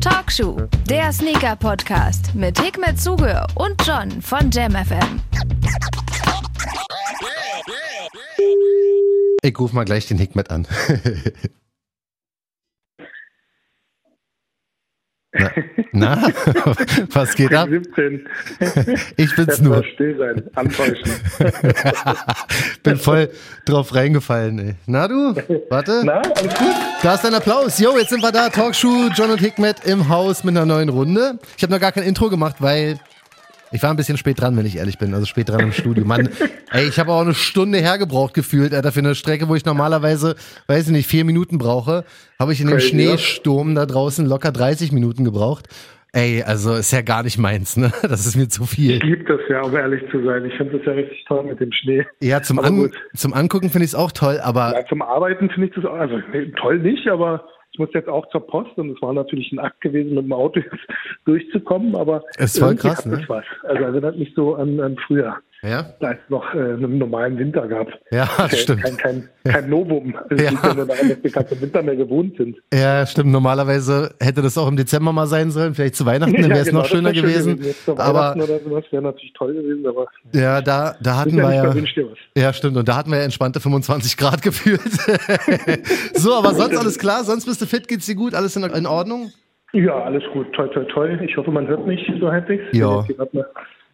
Talkshow, der Sneaker-Podcast mit Hikmet Zuge und John von JamFM. Ich ruf mal gleich den Hikmet an. Na, na, was geht ab? 17. Ich bin's nur. still sein, antäuschen. Bin voll drauf reingefallen, ey. Na du? Warte. Na, alles gut? Da ist dein Applaus. Jo, jetzt sind wir da. Talkshow, John und Hikmet im Haus mit einer neuen Runde. Ich habe noch gar kein Intro gemacht, weil ich war ein bisschen spät dran, wenn ich ehrlich bin. Also spät dran im Studio. Mann, ey, ich habe auch eine Stunde hergebraucht gefühlt, Alter, für eine Strecke, wo ich normalerweise, weiß ich nicht, vier Minuten brauche, habe ich in dem Crazy, Schneesturm da draußen locker 30 Minuten gebraucht. Ey, also ist ja gar nicht meins, ne? Das ist mir zu viel. Ich liebe das ja, um ehrlich zu sein. Ich finde das ja richtig toll mit dem Schnee. Ja, zum, An zum Angucken finde ich es auch toll, aber Ja, zum Arbeiten finde ich das auch, also nee, toll nicht, aber ich muss jetzt auch zur Post und es war natürlich ein Akt gewesen, mit dem Auto jetzt durchzukommen, aber voll irgendwie krass, ne? was. Also erinnert mich so an, an früher, ja, da es noch äh, einen normalen Winter gab. ja, Kein, stimmt. kein, kein, kein Novum. Es Ja. ja wir keinen Winter mehr gewohnt sind. Ja, stimmt. Normalerweise hätte das auch im Dezember mal sein sollen, vielleicht zu Weihnachten, dann wäre es genau, noch schöner gewesen. Zur Aber oder sowas wäre natürlich toll gewesen, aber ja, da, da hatten ja wir ja. verwünscht dir was. Ja, stimmt. Und da hatten wir ja entspannte 25 Grad gefühlt. so, aber sonst alles klar? Sonst bist du fit? Geht's dir gut? Alles in, in Ordnung? Ja, alles gut. Toi, toi, toi. Ich hoffe, man hört mich so halbwegs. Ja.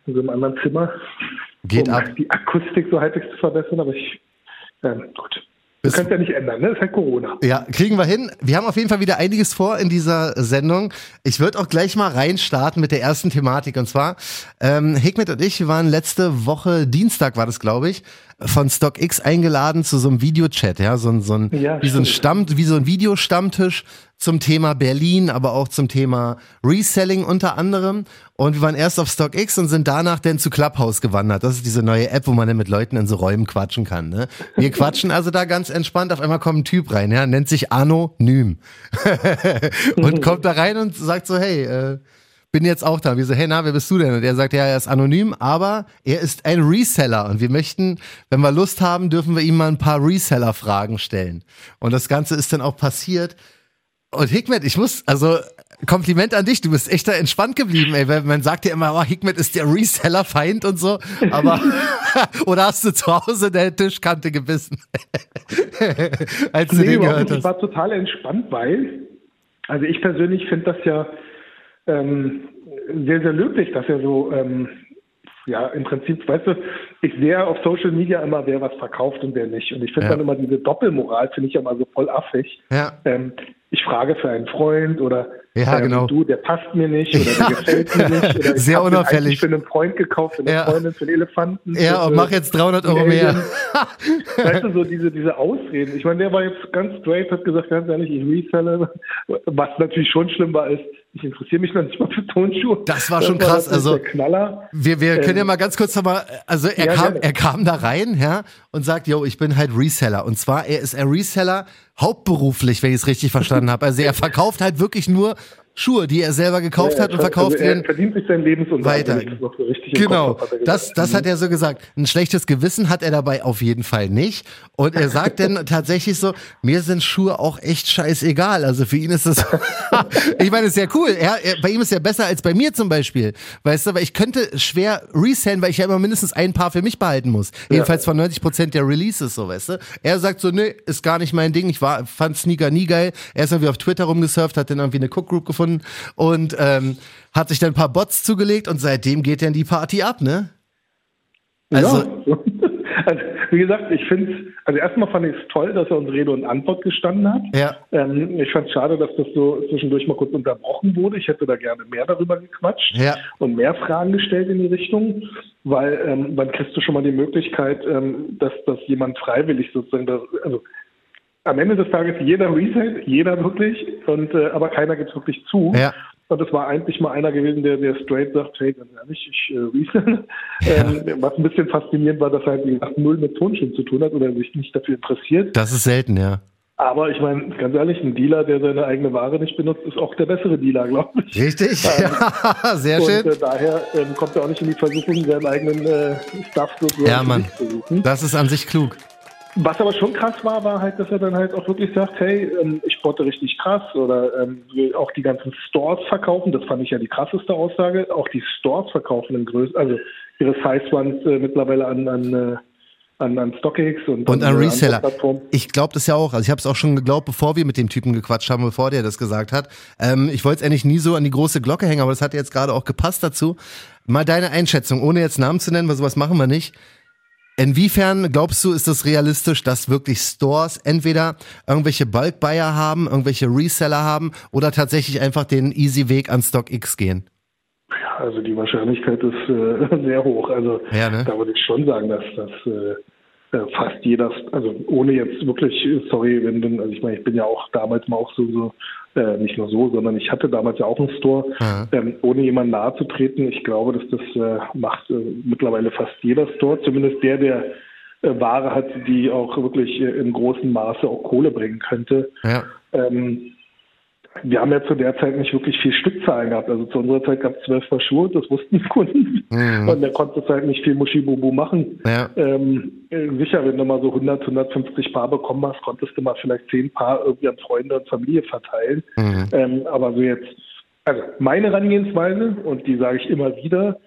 in so einem anderen Zimmer, Geht um ab. die Akustik so halbwegs zu verbessern, aber ich, ähm, gut. Können es ja nicht ändern, ne? Es ist halt Corona. Ja, kriegen wir hin. Wir haben auf jeden Fall wieder einiges vor in dieser Sendung. Ich würde auch gleich mal reinstarten mit der ersten Thematik. Und zwar, ähm, Hikmet und ich waren letzte Woche, Dienstag war das, glaube ich, von StockX eingeladen zu so einem Videochat, ja, so ein, so ein, Ja, wie so ein. Stamm, wie so ein Videostammtisch zum Thema Berlin, aber auch zum Thema Reselling unter anderem. Und wir waren erst auf StockX und sind danach dann zu Clubhouse gewandert. Das ist diese neue App, wo man dann mit Leuten in so Räumen quatschen kann. Ne? Wir quatschen also da ganz entspannt. Auf einmal kommt ein Typ rein, ja, nennt sich Anonym und kommt da rein und sagt so, hey, äh, bin jetzt auch da. Wir so, hey, na, wer bist du denn? Und er sagt, ja, er ist anonym, aber er ist ein Reseller und wir möchten, wenn wir Lust haben, dürfen wir ihm mal ein paar Reseller-Fragen stellen. Und das Ganze ist dann auch passiert. Und Hikmet, ich muss, also Kompliment an dich, du bist echt da entspannt geblieben, ey. weil Man sagt ja immer, oh, Hikmet ist der Reseller-Feind und so, aber oder hast du zu Hause deine Tischkante gebissen, als du Nee, den überhaupt gehört nicht. Ich hast? war total entspannt, weil, also ich persönlich finde das ja ähm, sehr, sehr löblich, dass er so, ähm, ja, im Prinzip, weißt du, ich sehe auf Social Media immer, wer was verkauft und wer nicht. Und ich finde Ja. dann immer diese Doppelmoral, finde ich ja immer so voll affig. Ja. Ähm, ich frage für einen Freund oder Ja, ähm, genau. du, der passt mir nicht oder Ja. der gefällt mir nicht. Oder ich Sehr unauffällig. für einen Freund gekauft, für eine Ja. Freundin, für einen Elefanten. Ja, und mach jetzt 300 Euro mehr. Weißt du, so diese, diese Ausreden. Ich meine, der war jetzt ganz straight, hat gesagt, ganz ehrlich, ich reselle. Was natürlich schon schlimm war, ist, ich interessiere mich noch nicht mal für Tonschuhe. Das war schon krass, natürlich also- Der Knaller. Wir, wir können ja Ähm, mal ganz kurz nochmal, also er ja, kam, gerne. er kam da rein, ja, und sagt, yo, ich bin halt Reseller. Und zwar, er ist ein Reseller hauptberuflich, wenn ich es richtig verstanden habe. Also er verkauft halt wirklich nur Schuhe, die er selber gekauft Ja, hat und also verkauft er werden. verdient sich seinen Lebensunterhalt. weiter. so Genau, Kopf er das, das hat er so gesagt. Ein schlechtes Gewissen hat er dabei auf jeden Fall nicht. Und er sagt dann tatsächlich so, mir sind Schuhe auch echt scheißegal. Also für ihn ist das, ich meine, ist ja cool. Er, er, bei ihm ist ja besser als bei mir zum Beispiel. Weißt du, weil ich könnte schwer resellen, weil ich ja immer mindestens ein Paar für mich behalten muss. Jedenfalls von 90 Prozent der Releases, so, weißt du. Er sagt so, nö, ist gar nicht mein Ding. Ich war, fand Sneaker nie geil. Er ist irgendwie auf Twitter rumgesurft, hat dann irgendwie eine Cook Group gefunden und ähm, hat sich dann ein paar Bots zugelegt und seitdem geht dann die Party ab, ne? Also, ja. also, wie gesagt, ich finde also erstmal fand ich es toll, dass er uns Rede und Antwort gestanden hat. Ja. Ähm, ich fand es schade, dass das so zwischendurch mal kurz unterbrochen wurde. Ich hätte da gerne mehr darüber gequatscht Ja. und mehr Fragen gestellt in die Richtung, weil ähm, dann kriegst du schon mal die Möglichkeit, ähm, dass, dass jemand freiwillig sozusagen, das, also am Ende des Tages jeder Reset, jeder wirklich, und äh, aber keiner gibt es wirklich zu. Ja. Und es war eigentlich mal einer gewesen, der, der straight sagt, hey, ganz ehrlich, ich äh, resell. Ähm, was ein bisschen faszinierend war, dass er halt wie gesagt, null mit Tonschuhen zu tun hat oder sich nicht dafür interessiert. Das ist selten, ja. Aber ich meine, ganz ehrlich, ein Dealer, der seine eigene Ware nicht benutzt, ist auch der bessere Dealer, glaube ich. Richtig? Ja, sehr Und schön. äh, daher ähm, kommt er auch nicht in die Versuchung, seinen eigenen äh, Stuff sozusagen Ja, Mann. zu suchen. Das ist an sich klug. Was aber schon krass war, war halt, dass er dann halt auch wirklich sagt, hey, ähm, ich sporte richtig krass oder ähm, will auch die ganzen Stores verkaufen. Das fand ich ja die krasseste Aussage. Auch die Stores verkaufen in Größe, also ihre Size Ones äh, mittlerweile an, an äh, an, an StockX und, und an, an Reseller. Ich glaube das ja auch. Also ich habe es auch schon geglaubt, bevor wir mit dem Typen gequatscht haben, bevor der das gesagt hat. Ähm, ich wollte es eigentlich nie so an die große Glocke hängen, aber das hat jetzt gerade auch gepasst dazu. Mal deine Einschätzung, ohne jetzt Namen zu nennen, weil sowas machen wir nicht. Inwiefern glaubst du, ist es realistisch, dass wirklich Stores entweder irgendwelche Bulk-Buyer haben, irgendwelche Reseller haben oder tatsächlich einfach den easy Weg an StockX gehen? Ja, also die Wahrscheinlichkeit ist äh, sehr hoch. Also ja, ne? da würde ich schon sagen, dass das äh, äh, fast jeder, also ohne jetzt wirklich, sorry, wenn also ich meine, ich bin ja auch damals mal auch so, so äh, nicht nur so, sondern ich hatte damals ja auch einen Store, ähm, ohne jemandem nahe zu treten. Ich glaube, dass das äh, macht äh, mittlerweile fast jeder Store, zumindest der, der äh, Ware hat, die auch wirklich äh, in großem Maße auch Kohle bringen könnte. Ja. Ähm, wir haben ja zu der Zeit nicht wirklich viel Stückzahlen gehabt. Also zu unserer Zeit gab es zwölf Paar Schuhe, das wussten die Kunden. Mhm. Und der konnte halt nicht viel Muschibubu machen. Ja. Ähm, äh, sicher, wenn du mal so 100, 150 Paar bekommen hast, konntest du mal vielleicht zehn Paar irgendwie an Freunde und Familie verteilen. Mhm. Ähm, aber so jetzt, also meine Herangehensweise, und die sage ich immer wieder,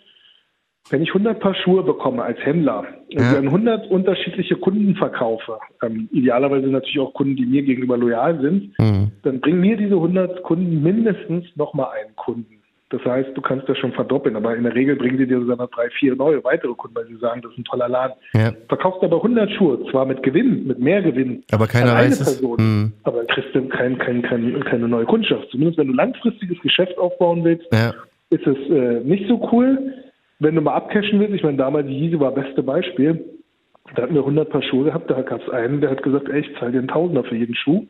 wenn ich 100 Paar Schuhe bekomme als Händler und ja. an 100 unterschiedliche Kunden verkaufe, ähm, idealerweise natürlich auch Kunden, die mir gegenüber loyal sind, mhm. dann bringen mir diese 100 Kunden mindestens nochmal einen Kunden. Das heißt, du kannst das schon verdoppeln, aber in der Regel bringen sie dir sogar drei, vier neue weitere Kunden, weil sie sagen, das ist ein toller Laden. Ja. Verkaufst aber 100 Schuhe, zwar mit Gewinn, mit mehr Gewinn, aber keine weiß Person, mhm. aber kriegst du kein, kein, kein, keine neue Kundschaft. Zumindest wenn du langfristiges Geschäft aufbauen willst, ja. ist es äh, nicht so cool wenn du mal abcashen willst, ich meine, damals die Yeezy war beste Beispiel. Da hatten wir 100 Paar Schuhe gehabt, da gab es einen, der hat gesagt, ey, ich zahle dir einen Tausender für jeden Schuh.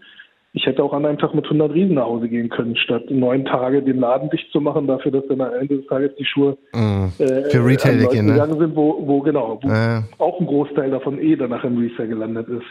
Ich hätte auch an einem Tag mit 100 Riesen nach Hause gehen können, statt neun Tage den Laden dicht zu machen, dafür, dass dann am Ende des Tages die Schuhe mm, äh, für Retail gehen, ne? gegangen sind, wo, wo genau, wo äh. auch ein Großteil davon eh danach im Resale gelandet ist.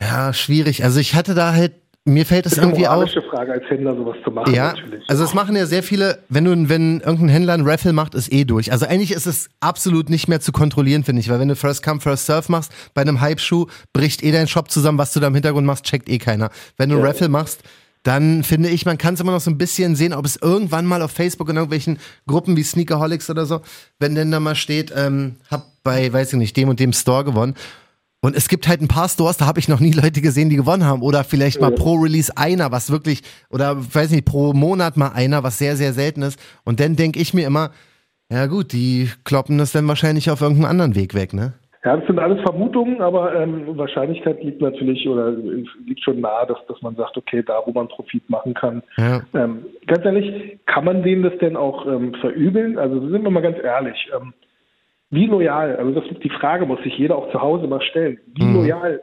Ja, schwierig. Also ich hatte da halt mir fällt es irgendwie auf. Das ist eine Frage als Händler sowas zu machen. Ja, natürlich. also es machen ja sehr viele, wenn du, wenn irgendein Händler ein Raffle macht, ist eh durch. Also eigentlich ist es absolut nicht mehr zu kontrollieren, finde ich, weil wenn du First Come, First Surf machst, bei einem Hype-Schuh bricht eh dein Shop zusammen, was du da im Hintergrund machst, checkt eh keiner. Wenn du ja. Raffle machst, dann finde ich, man kann es immer noch so ein bisschen sehen, ob es irgendwann mal auf Facebook in irgendwelchen Gruppen wie Sneakerholics oder so, wenn denn da mal steht, ähm, hab bei, weiß ich nicht, dem und dem Store gewonnen. Und es gibt halt ein paar Stores, da habe ich noch nie Leute gesehen, die gewonnen haben. Oder vielleicht mal pro Release einer, was wirklich, oder weiß nicht, pro Monat mal einer, was sehr, sehr selten ist. Und dann denke ich mir immer, ja gut, die kloppen das dann wahrscheinlich auf irgendeinen anderen Weg weg, ne? Ja, das sind alles Vermutungen, aber ähm, Wahrscheinlichkeit liegt natürlich oder liegt schon nahe, dass, dass man sagt, okay, da wo man Profit machen kann. Ja. Ähm, ganz ehrlich, kann man denen das denn auch ähm, verübeln? Also sind wir mal ganz ehrlich. Ähm, wie loyal, also das, die Frage muss sich jeder auch zu Hause mal stellen. Wie mhm. loyal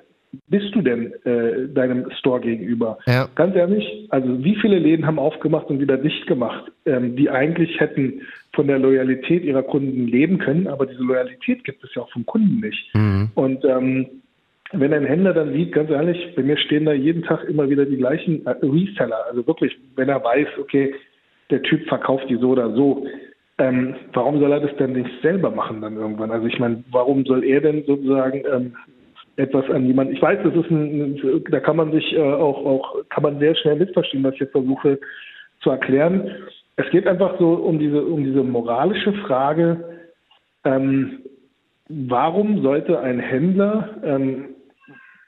bist du denn äh, deinem Store gegenüber? Ja. Ganz ehrlich, also wie viele Läden haben aufgemacht und wieder dicht gemacht, ähm, die eigentlich hätten von der Loyalität ihrer Kunden leben können, aber diese Loyalität gibt es ja auch vom Kunden nicht. Mhm. Und ähm, wenn ein Händler dann sieht, ganz ehrlich, bei mir stehen da jeden Tag immer wieder die gleichen äh, Reseller, also wirklich, wenn er weiß, okay, der Typ verkauft die so oder so, ähm, warum soll er das denn nicht selber machen dann irgendwann? Also ich meine, warum soll er denn sozusagen ähm, etwas an jemanden? Ich weiß, das ist ein, da kann man sich äh, auch, auch, kann man sehr schnell missverstehen, was ich jetzt versuche zu erklären. Es geht einfach so um diese, um diese moralische Frage, ähm, warum sollte ein Händler ähm,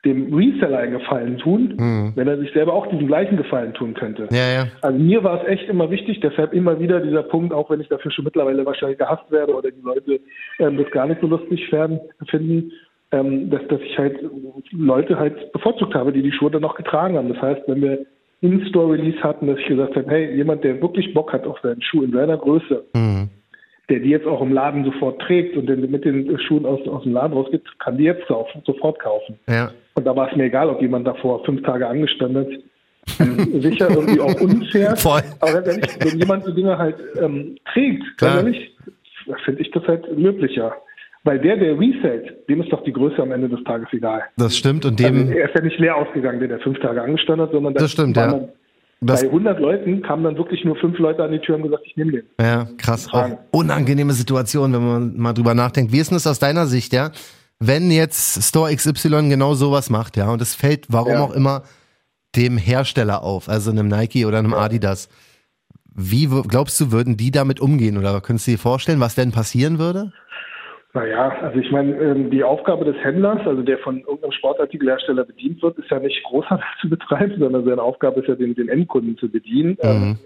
dem Reseller einen Gefallen tun, mhm. wenn er sich selber auch diesen gleichen Gefallen tun könnte. Ja, ja. Also mir war es echt immer wichtig, deshalb immer wieder dieser Punkt, auch wenn ich dafür schon mittlerweile wahrscheinlich gehasst werde oder die Leute ähm, das gar nicht so lustig werden, finden, ähm, dass, dass ich halt Leute halt bevorzugt habe, die die Schuhe dann auch getragen haben. Das heißt, wenn wir In-Store-Release hatten, dass ich gesagt habe, hey, jemand, der wirklich Bock hat auf seinen Schuh in seiner Größe, mhm der die jetzt auch im Laden sofort trägt und den mit den Schuhen aus, aus dem Laden rausgeht, kann die jetzt auch sofort kaufen. Ja. Und da war es mir egal, ob jemand davor fünf Tage angestanden hat. Ähm, sicher irgendwie auch unfair. Voll. Aber ganz ehrlich, wenn jemand die Dinge halt ähm, trägt, ganz ehrlich, finde ich das halt löblicher. Weil der, der resellt, dem ist doch die Größe am Ende des Tages egal. Das stimmt und dem. Also er ist ja nicht leer ausgegangen, der, der fünf Tage angestanden hat, sondern das stimmt, ja. Das Bei 100 Leuten kamen dann wirklich nur fünf Leute an die Tür und gesagt, ich nehme den. Ja, krass. Auch unangenehme Situation, wenn man mal drüber nachdenkt. Wie ist denn das aus deiner Sicht, ja? Wenn jetzt Store XY genau sowas macht, ja, und es fällt, warum Ja. auch immer, dem Hersteller auf, also einem Nike oder einem Adidas. Wie glaubst du, würden die damit umgehen? Oder könntest du dir vorstellen, was denn passieren würde? Naja, also ich meine, ähm, die Aufgabe des Händlers, also der von irgendeinem Sportartikelhersteller bedient wird, ist ja nicht Großhandel zu betreiben, sondern seine Aufgabe ist ja, den, den Endkunden zu bedienen. Ähm,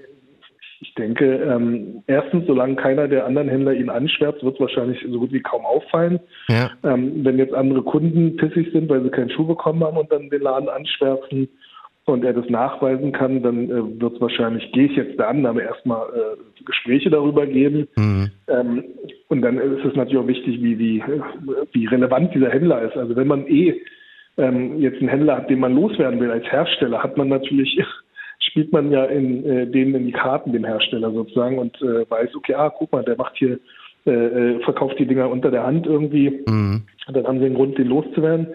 ich denke, ähm, erstens, solange keiner der anderen Händler ihn anschwärzt, wird es wahrscheinlich so gut wie kaum auffallen. Ja. Ähm, wenn jetzt andere Kunden pissig sind, weil sie keinen Schuh bekommen haben und dann den Laden anschwärzen und er das nachweisen kann, dann äh, wird es wahrscheinlich, gehe ich jetzt der Annahme, erstmal äh, Gespräche darüber geben. Mhm. Ähm, und dann ist es natürlich auch wichtig, wie, wie, wie relevant dieser Händler ist. Also wenn man eh ähm, jetzt einen Händler hat, den man loswerden will als Hersteller, hat man natürlich, spielt man ja in äh, denen in die Karten, dem Hersteller sozusagen, und äh, weiß, okay, ah, guck mal, der macht hier, äh, äh, verkauft die Dinger unter der Hand irgendwie. Mhm. Und dann haben sie einen Grund, den loszuwerden.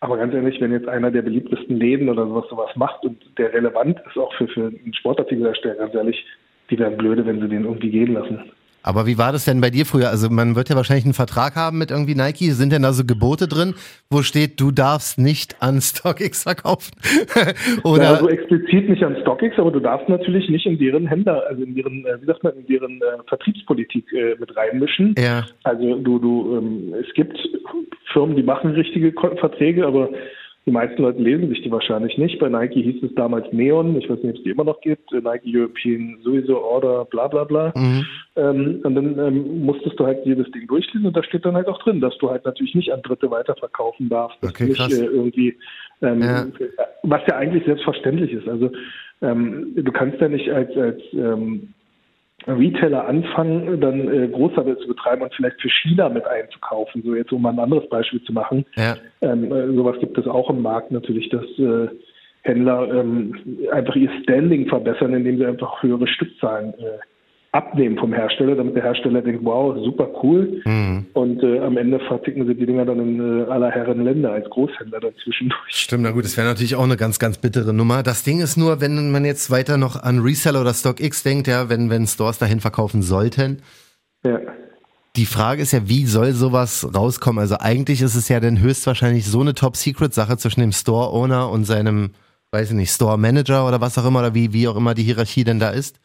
Aber ganz ehrlich, wenn jetzt einer der beliebtesten Läden oder sowas sowas macht und der relevant ist auch für, für einen Sportartikelhersteller, ganz ehrlich, die wären blöde, wenn sie den irgendwie gehen lassen. Aber wie war das denn bei dir früher? Also man wird ja wahrscheinlich einen Vertrag haben mit irgendwie Nike. Sind denn da so Gebote drin, wo steht, du darfst nicht an StockX verkaufen? Oder Ja, also explizit nicht an StockX, aber du darfst natürlich nicht in deren Händler, also in deren, äh, wie sagt man, in deren äh, Vertriebspolitik äh, mit reinmischen. ja, Also du, du, ähm, es gibt Firmen, die machen richtige Verträge, aber die meisten Leute lesen sich die wahrscheinlich nicht. Bei Nike hieß es damals Neon, ich weiß nicht, ob es die immer noch gibt, äh, Nike European sowieso Order, bla bla bla. mhm. Ähm, und dann ähm, musstest du halt jedes Ding durchlesen und da steht dann halt auch drin, dass du halt natürlich nicht an Dritte weiterverkaufen darfst. Okay, nicht krass. äh, irgendwie, ähm, Ja. was ja eigentlich selbstverständlich ist. Also ähm, du kannst ja nicht als, als ähm, Retailer anfangen, dann äh, Großhandel zu betreiben und vielleicht für China mit einzukaufen. So jetzt um mal ein anderes Beispiel zu machen. ja. Ähm, äh, sowas gibt es auch im Markt natürlich, dass äh, Händler ähm, einfach ihr Standing verbessern, indem sie einfach höhere Stückzahlen äh, abnehmen vom Hersteller, damit der Hersteller denkt, wow, super cool. Mhm. Und äh, am Ende verticken sie die Dinger dann in äh, aller Herren Länder als Großhändler dazwischendurch. Stimmt, na gut, das wäre natürlich auch eine ganz, ganz bittere Nummer. Das Ding ist nur, wenn man jetzt weiter noch an Reseller oder StockX denkt, ja, wenn, wenn Stores dahin verkaufen sollten, Ja. die Frage ist ja, wie soll sowas rauskommen? Also eigentlich ist es ja dann höchstwahrscheinlich so eine Top-Secret-Sache zwischen dem Store-Owner und seinem, weiß ich nicht, Store-Manager oder was auch immer, oder wie, wie auch immer die Hierarchie denn da ist.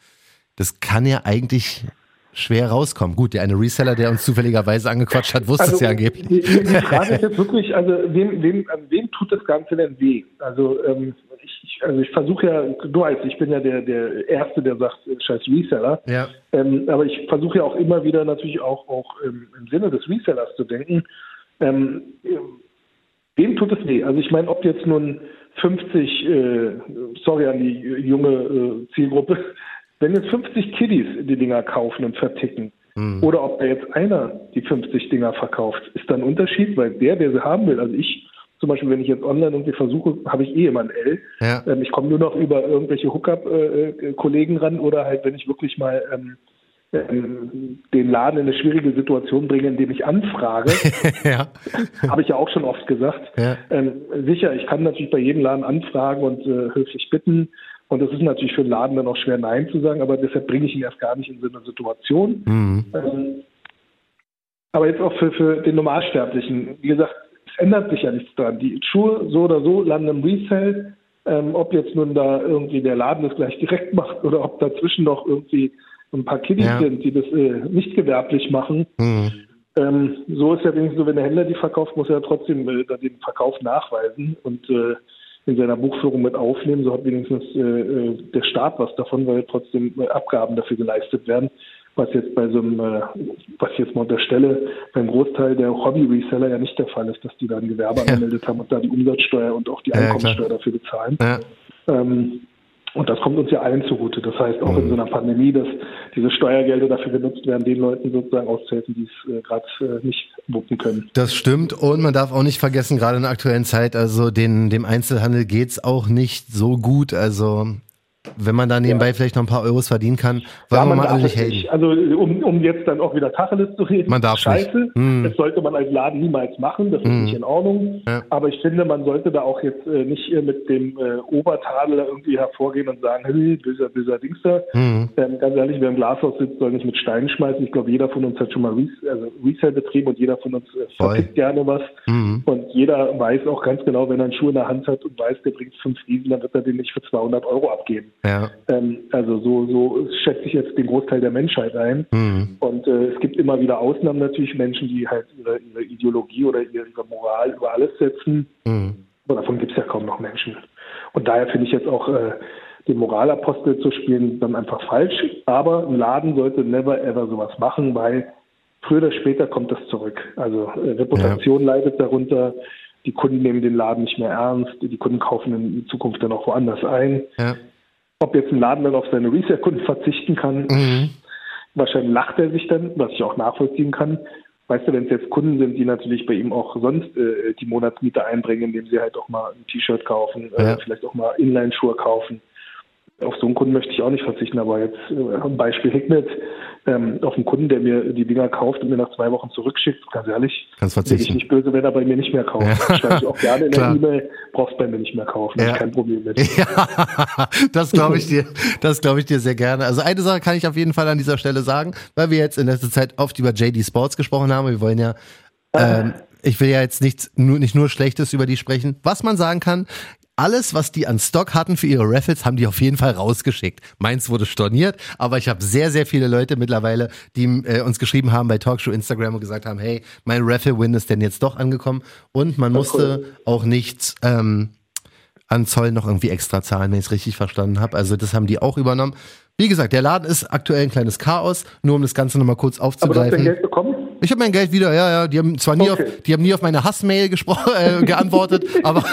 Das kann ja eigentlich schwer rauskommen. Gut, der eine Reseller, der uns zufälligerweise angequatscht hat, wusste es ja angeblich. Die, die, Frage ist jetzt wirklich, also wem, wem, an wem tut das Ganze denn weh? Also ähm, ich, ich, also ich versuche ja, du weißt, ich bin ja der, der Erste, der sagt, äh, scheiß Reseller. Ja. Ähm, aber ich versuche ja auch immer wieder natürlich auch, auch ähm, im Sinne des Resellers zu denken. Ähm, wem tut es weh? Also ich meine, ob jetzt nun 50, äh, sorry an die junge äh, Zielgruppe, wenn jetzt 50 Kiddies die Dinger kaufen und verticken, oder ob da jetzt einer die 50 Dinger verkauft, ist da ein Unterschied, weil der, der sie haben will, also ich zum Beispiel, wenn ich jetzt online irgendwie versuche, habe ich eh immer ein L. Ja. Ähm, ich komme nur noch über irgendwelche Hookup-Kollegen ran oder halt, wenn ich wirklich mal ähm, ähm, den Laden in eine schwierige Situation bringe, indem ich anfrage, ja. habe ich ja auch schon oft gesagt. Ja. Ähm, sicher, ich kann natürlich bei jedem Laden anfragen und äh, höflich bitten. Und das ist natürlich für den Laden dann auch schwer, Nein zu sagen, aber deshalb bringe ich ihn erst gar nicht in so eine Situation. Mhm. Ähm, aber jetzt auch für, für den Normalsterblichen, wie gesagt, es ändert sich ja nichts dran. Die Schuhe so oder so landen im Resale. Ähm, ob jetzt nun da irgendwie der Laden das gleich direkt macht oder ob dazwischen noch irgendwie ein paar Kiddies Ja. sind, die das äh, nicht gewerblich machen. Mhm. Ähm, so ist ja wenigstens so, wenn der Händler die verkauft, muss er ja trotzdem äh, dann den Verkauf nachweisen und äh, in seiner Buchführung mit aufnehmen. So hat wenigstens äh, äh, der Staat was davon, weil trotzdem äh, Abgaben dafür geleistet werden. Was jetzt bei so einem, äh, was ich jetzt mal unterstelle, beim Großteil der Hobby-Reseller ja nicht der Fall ist, dass die da ein Gewerbe Ja. angemeldet haben und da die Umsatzsteuer und auch die Ja, ja, Einkommensteuer dafür bezahlen. Ja. Ähm, und das kommt uns ja allen zugute. Das heißt auch Mhm. in so einer Pandemie, dass diese Steuergelder dafür genutzt werden, den Leuten sozusagen auszuhelfen, die es äh, gerade äh, nicht wuppen können. Das stimmt und man darf auch nicht vergessen, gerade in der aktuellen Zeit, also den, dem Einzelhandel geht's auch nicht so gut. Also wenn man da nebenbei ja. vielleicht noch ein paar Euros verdienen kann, wollen ja, mal alle nicht haten. Also um, um jetzt dann auch wieder Tacheles zu reden, man darf scheiße. Nicht. Hm. Das sollte man als Laden niemals machen, das ist hm. nicht in Ordnung. Ja. Aber ich finde, man sollte da auch jetzt äh, nicht mit dem äh, Obertadel irgendwie hervorgehen und sagen, hey, böser, böser Dingster. Hm. Ähm, ganz ehrlich, wer im Glashaus sitzt, soll nicht mit Steinen schmeißen. Ich glaube, jeder von uns hat schon mal Res also Resale betrieben und jeder von uns äh, vertickt gerne was. Hm. Und jeder weiß auch ganz genau, wenn er einen Schuh in der Hand hat und weiß, der bringt fünf Riesen, dann wird er den nicht für 200 Euro abgeben. Ja. Ähm, also so, so schätze ich jetzt den Großteil der Menschheit ein. Mhm. Und äh, es gibt immer wieder Ausnahmen natürlich, Menschen, die halt ihre, ihre Ideologie oder ihre, Moral über alles setzen. Mhm. Aber davon gibt es ja kaum noch Menschen. Und daher finde ich jetzt auch äh, den Moralapostel zu spielen dann einfach falsch. Aber ein Laden sollte never ever sowas machen, weil früher oder später kommt das zurück. Also äh, Reputation ja. leidet darunter. Die Kunden nehmen den Laden nicht mehr ernst. Die Kunden kaufen in Zukunft dann auch woanders ein. Ja. Ob jetzt ein Laden dann auf seine Resale-Kunden verzichten kann, mhm. wahrscheinlich lacht er sich dann, was ich auch nachvollziehen kann. Weißt du, wenn es jetzt Kunden sind, die natürlich bei ihm auch sonst äh, die Monatsmiete einbringen, indem sie halt auch mal ein T-Shirt kaufen, äh, ja. äh, vielleicht auch mal Inline-Schuhe kaufen, auf so einen Kunden möchte ich auch nicht verzichten, aber jetzt äh, ein Beispiel Hikmet, ähm, auf einen Kunden, der mir die Dinger kauft und mir nach zwei Wochen zurückschickt, ganz ehrlich, Kannst verzichten. bin ich nicht böse, wenn er bei mir nicht mehr kauft. Ja. Schreibe ich auch gerne in der E-Mail, brauchst bei mir nicht mehr kaufen, ja. kein Problem mit. Ja, das glaube ich dir, das glaube ich dir sehr gerne. Also eine Sache kann ich auf jeden Fall an dieser Stelle sagen, weil wir jetzt in letzter Zeit oft über JD Sports gesprochen haben, wir wollen ja ähm, ich will ja jetzt nicht nur, nicht nur Schlechtes über die sprechen. Was man sagen kann, alles, was die an Stock hatten für ihre Raffles, haben die auf jeden Fall rausgeschickt. Meins wurde storniert, aber ich habe sehr, sehr viele Leute mittlerweile, die äh, uns geschrieben haben bei Talkshow Instagram und gesagt haben, hey, mein Raffle-Win ist denn jetzt doch angekommen. Und man musste cool. auch nichts ähm, an Zoll noch irgendwie extra zahlen, wenn ich es richtig verstanden habe. Also das haben die auch übernommen. Wie gesagt, der Laden ist aktuell ein kleines Chaos, nur um das Ganze nochmal kurz aufzugreifen. Aber du hast Geld bekommen? Ich habe mein Geld wieder, ja, ja. Die haben zwar nie, okay. auf, die haben nie auf meine Hassmail gesprochen, äh, geantwortet, aber,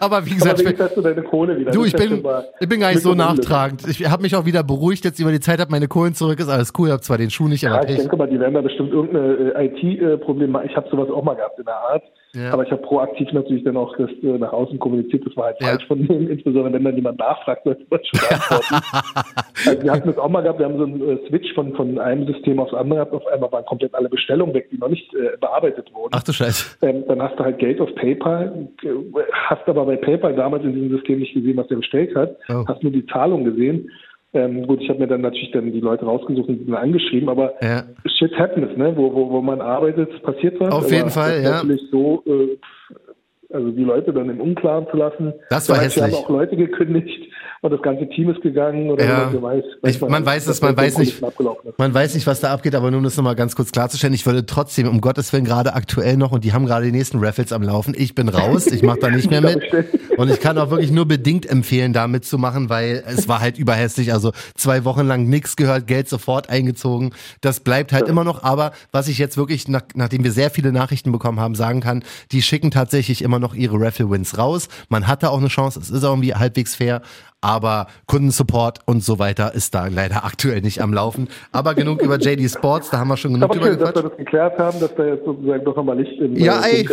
aber wie gesagt, aber hast du deine Kohle wieder. Du, ich bin, ich bin gar nicht so nachtragend. Ich habe mich auch wieder beruhigt jetzt über die Zeit, habe meine Kohlen zurück, ist alles cool, habe zwar den Schuh nicht, aber ja, ich denke mal, die werden da bestimmt irgendeine äh, IT-Problem. Ich habe sowas auch mal gehabt in der Art. Ja. Aber ich habe proaktiv natürlich dann auch das äh, nach außen kommuniziert. Das war halt ja. falsch von denen, insbesondere wenn dann jemand nachfragt, sollte man schon antworten. also wir hatten das auch mal gehabt, wir haben so einen äh, Switch von, von einem System aufs andere gehabt. Auf einmal waren komplett alle Bestellungen weg, die noch nicht äh, bearbeitet wurden. Ach du Scheiße. Ähm, dann hast du halt Geld auf PayPal, hast aber bei PayPal damals in diesem System nicht gesehen, was der bestellt hat, oh. hast nur die Zahlung gesehen ähm, gut, ich habe mir dann natürlich dann die Leute rausgesucht und die angeschrieben, aber ja. shit happens, ne? Wo, wo, wo man arbeitet, passiert was. Auf jeden Fall, ja. Natürlich so, äh, also die Leute dann im Unklaren zu lassen. Das war hässlich. Wir haben auch Leute gekündigt und das ganze Team ist gegangen oder ja. weiß, ich, man, man, weiß es, man weiß nicht, man weiß nicht, was da abgeht, aber nur um das nochmal ganz kurz klarzustellen, ich würde trotzdem, um Gottes Willen, gerade aktuell noch und die haben gerade die nächsten Raffles am Laufen. Ich bin raus, ich mache da nicht mehr mit und ich kann auch wirklich nur bedingt empfehlen, da mitzumachen, weil es war halt überhässlich. Also zwei Wochen lang nichts gehört, Geld sofort eingezogen. Das bleibt halt ja. immer noch. Aber was ich jetzt wirklich, nach, nachdem wir sehr viele Nachrichten bekommen haben, sagen kann, die schicken tatsächlich immer noch ihre Raffle-Wins raus. Man hatte auch eine Chance, es ist auch irgendwie halbwegs fair, aber Kundensupport und so weiter ist da leider aktuell nicht am Laufen. Aber genug über JD Sports, da haben wir schon genug drüber gequatscht. Dass wir das geklärt haben, dass da jetzt sozusagen doch nochmal Licht in Ja, ey,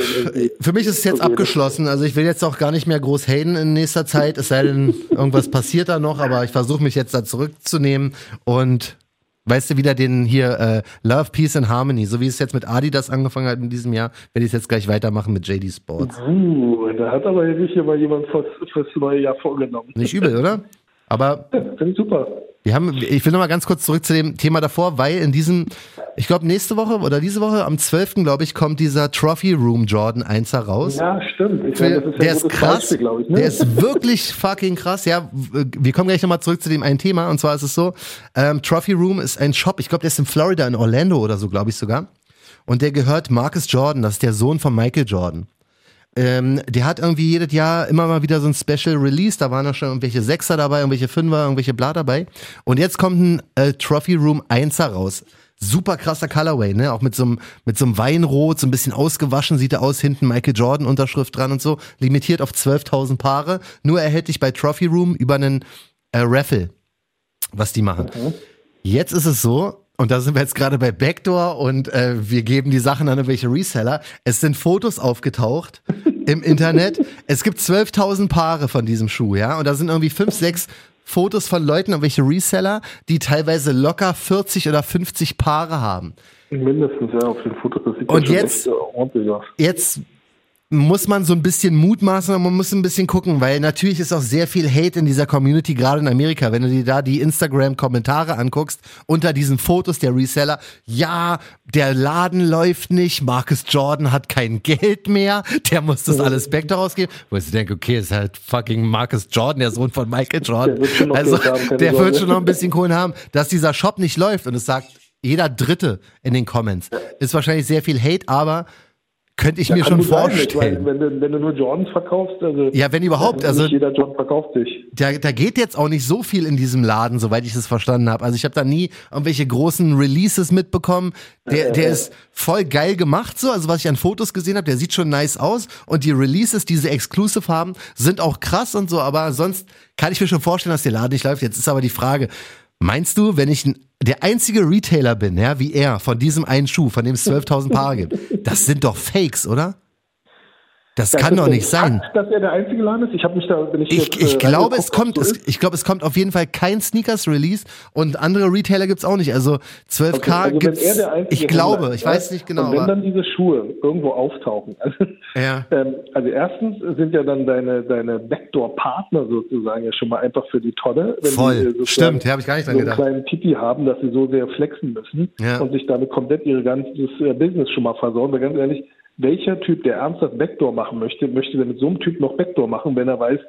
für mich ist es jetzt abgeschlossen. Also ich will jetzt auch gar nicht mehr groß haten in nächster Zeit, es sei denn, irgendwas passiert da noch, aber ich versuche mich jetzt da zurückzunehmen und Weißt du, wieder den hier äh, Love, Peace and Harmony, so wie es jetzt mit Adidas angefangen hat in diesem Jahr, werde ich es jetzt gleich weitermachen mit JD Sports. Uh, da hat aber sich hier mal jemand fürs, fürs neue Jahr vorgenommen. Nicht übel, oder? Aber ja, finde ich super. Wir haben, ich will noch mal ganz kurz zurück zu dem Thema davor, weil in diesem, ich glaube nächste Woche oder diese Woche am 12. glaube ich, kommt dieser Trophy Room Jordan 1er raus. Ja, stimmt. Ich meine, das ist der ist krass. Beispiel, ich, ne? Der ist wirklich fucking krass. Ja, wir kommen gleich noch mal zurück zu dem einen Thema und zwar ist es so, ähm, Trophy Room ist ein Shop, ich glaube, der ist in Florida, in Orlando oder so, glaube ich sogar. Und der gehört Marcus Jordan, das ist der Sohn von Michael Jordan. Ähm, der hat irgendwie jedes Jahr immer mal wieder so ein Special Release. Da waren noch schon irgendwelche Sechser dabei, irgendwelche Fünfer, irgendwelche Bla dabei. Und jetzt kommt ein äh, Trophy Room 1er raus. Super krasser Colorway, ne? Auch mit so einem mit so einem Weinrot, so ein bisschen ausgewaschen sieht er aus, hinten Michael Jordan Unterschrift dran und so. Limitiert auf 12.000 Paare. Nur erhältlich bei Trophy Room über einen äh, Raffle, was die machen. Okay. Jetzt ist es so, und da sind wir jetzt gerade bei Backdoor und äh, wir geben die Sachen an irgendwelche Reseller. Es sind Fotos aufgetaucht im Internet. Es gibt 12.000 Paare von diesem Schuh, ja. Und da sind irgendwie fünf, sechs Fotos von Leuten, irgendwelche Reseller, die teilweise locker 40 oder 50 Paare haben. Mindestens, ja, auf den Fotos. Das sieht Und jetzt-. Jetzt muss man so ein bisschen mutmaßen, man muss ein bisschen gucken, weil natürlich ist auch sehr viel Hate in dieser Community, gerade in Amerika. Wenn du dir da die Instagram-Kommentare anguckst, unter diesen Fotos der Reseller, ja, der Laden läuft nicht, Marcus Jordan hat kein Geld mehr, der muss das alles Backdoor ausgeben. Wo ich denke, okay, ist halt fucking Marcus Jordan, der Sohn von Michael Jordan. Der also, der wird schon noch ein bisschen Kohlen haben, dass dieser Shop nicht läuft und es sagt jeder Dritte in den Comments. Ist wahrscheinlich sehr viel Hate, aber könnte ich mir Kann schon vorstellen. Weil, wenn, du, wenn du nur Jordans verkaufst, also. Ja, wenn überhaupt, äh, also- Nicht jeder Jordan verkauft sich. Da, da geht jetzt auch nicht so viel in diesem Laden, soweit ich es verstanden habe. Also ich habe da nie irgendwelche großen Releases mitbekommen. Der, der ist voll geil gemacht so, also was ich an Fotos gesehen habe, der sieht schon nice aus und die Releases, diese Exclusive haben, sind auch krass und so, aber sonst kann ich mir schon vorstellen, dass der Laden nicht läuft. Jetzt ist aber die Frage, meinst du, wenn ich ein, der einzige Retailer bin, ja, wie er, von diesem einen Schuh, von dem es 12.000 Paare gibt, das sind doch Fakes, oder? Das Ja, kann doch das nicht sein. Fakt, dass er der einzige Laden ist? Ich habe mich da, wenn ich, Ich, jetzt, ich äh, glaube, es kommt, so es, ich glaube, es kommt auf jeden Fall kein Sneakers-Release und andere Retailer gibt's auch nicht. Also 12K Okay, also gibt's, ich glaube, Händler ich weiß nicht genau. Und wenn dann diese Schuhe irgendwo auftauchen, also, ja, ähm, also erstens sind ja dann deine, deine Backdoor-Partner sozusagen ja schon mal einfach für die Tonne. Wenn Voll. die, äh, Stimmt, ja, hab ich gar nicht so dran einen gedacht. kleinen Pipi haben, dass sie so sehr flexen müssen Ja. und sich damit komplett ihr ganzes äh, Business schon mal versauen. Weil ganz ehrlich, welcher Typ, der ernsthaft Backdoor machen möchte, möchte denn mit so einem Typ noch Backdoor machen, wenn er weiß,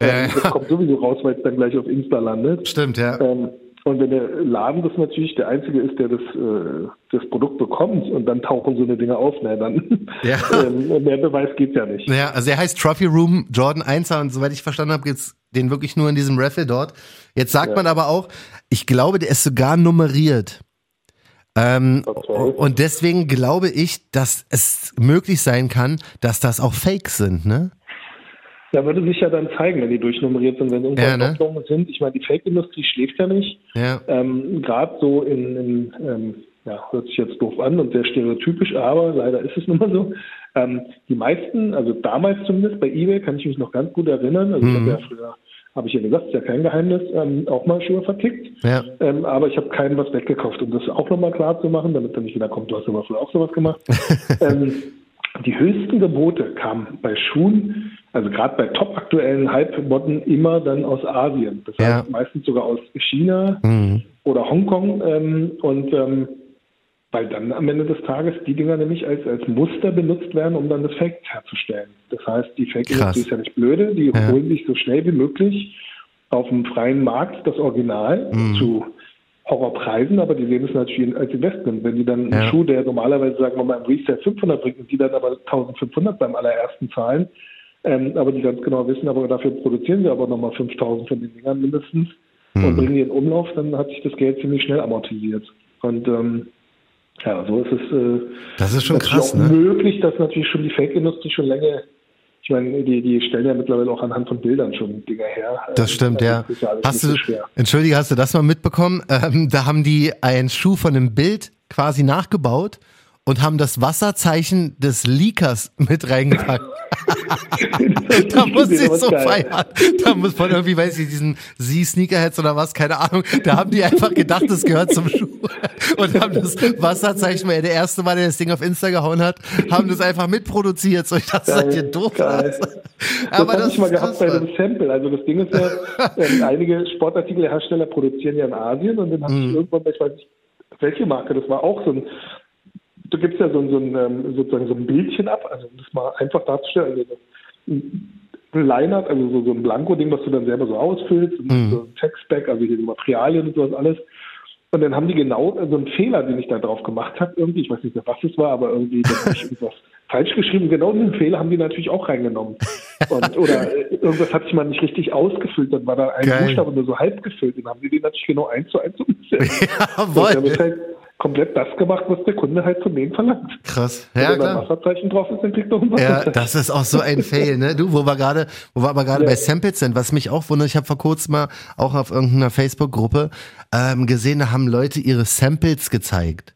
Ja, äh, ja. das kommt sowieso raus, weil es dann gleich auf Insta landet. stimmt, ja. Ähm, und wenn der Laden das natürlich der Einzige ist, der das, äh, das Produkt bekommt und dann tauchen so eine Dinge auf, na, dann Ja. ähm, mehr Beweis geht's ja nicht. Naja, also er heißt Trophy Room Jordan 1er und soweit ich verstanden habe, gibt's den wirklich nur in diesem Raffle dort. Jetzt sagt Ja. man aber auch, ich glaube, der ist sogar nummeriert. Ähm, und deswegen glaube ich, dass es möglich sein kann, dass das auch Fakes sind, ne? Da würde sich ja dann zeigen, wenn die durchnummeriert sind, wenn Ja, irgendwann ne? Doppelungen sind. Ich meine, die Fake-Industrie schläft ja nicht. Ja. Ähm, Gerade so in, in ähm, ja, hört sich jetzt doof an und sehr stereotypisch, aber leider ist es nun mal so. Ähm, die meisten, also damals zumindest bei eBay, kann ich mich noch ganz gut erinnern. Also ich habe ja früher, habe ich ja gesagt, ist ja kein Geheimnis, ähm, auch mal Schuhe vertickt. Ja. Ähm, aber ich habe keinen was weggekauft, um das auch nochmal klar zu machen, damit dann nicht wieder kommt, du hast aber früher auch sowas gemacht. ähm, die höchsten Gebote kamen bei Schuhen, also gerade bei top aktuellen Halbmotten, immer dann aus Asien. Das Ja. heißt meistens sogar aus China Mhm. oder Hongkong. Ähm, und ähm, weil dann am Ende des Tages die Dinger nämlich als, als Muster benutzt werden, um dann das Fake herzustellen. Das heißt, die. Fake-Industrie ist ja nicht blöde, die Ja. holen sich so schnell wie möglich auf dem freien Markt das Original Mhm. zu Horrorpreisen, aber die sehen es natürlich als Investment. Wenn die dann Ja. einen Schuh, der normalerweise, sagen wir mal, im Resale 500 bringt und die dann aber 1500 beim allerersten zahlen, ähm, aber die ganz genau wissen, aber dafür produzieren sie aber nochmal 5000 von den Dingern mindestens Mhm. und bringen die in Umlauf, dann hat sich das Geld ziemlich schnell amortisiert. Und ähm, ja, so ist es äh, Das ist schon krass, ne? möglich, dass natürlich schon die Fake-Industrie schon länger, ich meine, die, die stellen ja mittlerweile auch anhand von Bildern schon Dinger her. Das stimmt, Also ja. das ist alles Hast du, so entschuldige, hast du das mal mitbekommen? Ähm, da haben die einen Schuh von einem Bild quasi nachgebaut und haben das Wasserzeichen des Leakers mit reingepackt. da muss ich so feiern. Da muss man irgendwie, weiß ich, diesen Sie-Sneakerheads oder was, keine Ahnung. Da haben die einfach gedacht, das gehört zum Schuh. Und haben das Wasserzeichen, weil er der erste Mal, der das Ding auf Insta gehauen hat, haben das einfach mitproduziert. So, ich dachte, seid ihr doof? Das Aber habe das ich mal gehabt bei einem Sample. Also das Ding ist ja, ähm, einige Sportartikelhersteller produzieren ja in Asien und dann habe Mhm. ich irgendwann, ich weiß nicht, welche Marke, das war auch so ein, du gibst ja so ein, so ein ähm, sozusagen so ein Bildchen ab, also um das mal einfach darzustellen, also so ein Line-Up, also so, so ein Blanko-Ding, was du dann selber so ausfüllst, Mhm. so ein Textback, also hier die Materialien und sowas alles. Und dann haben die genau so einen Fehler, den ich da drauf gemacht habe, irgendwie, ich weiß nicht mehr, was es war, aber irgendwie da habe ich irgendwas falsch geschrieben. Genau diesen Fehler haben die natürlich auch reingenommen. Und, oder äh, irgendwas hat sich mal nicht richtig ausgefüllt, dann war da ein Geil. Buchstabe nur so halb gefüllt, dann haben die den natürlich genau eins zu eins umgesetzt. Jawohl. Halt komplett das gemacht, was der Kunde halt von denen verlangt. Krass. Wenn Ja, ein klar. Wasserzeichen drauf ist, dann kriegt er ein Ja, das ist auch so ein Fail, ne? Du, wo wir gerade, wo wir aber gerade Ja. bei Samples sind, was mich auch wundert, ich habe vor kurzem mal auch auf irgendeiner Facebook-Gruppe ähm, gesehen, da haben Leute ihre Samples gezeigt.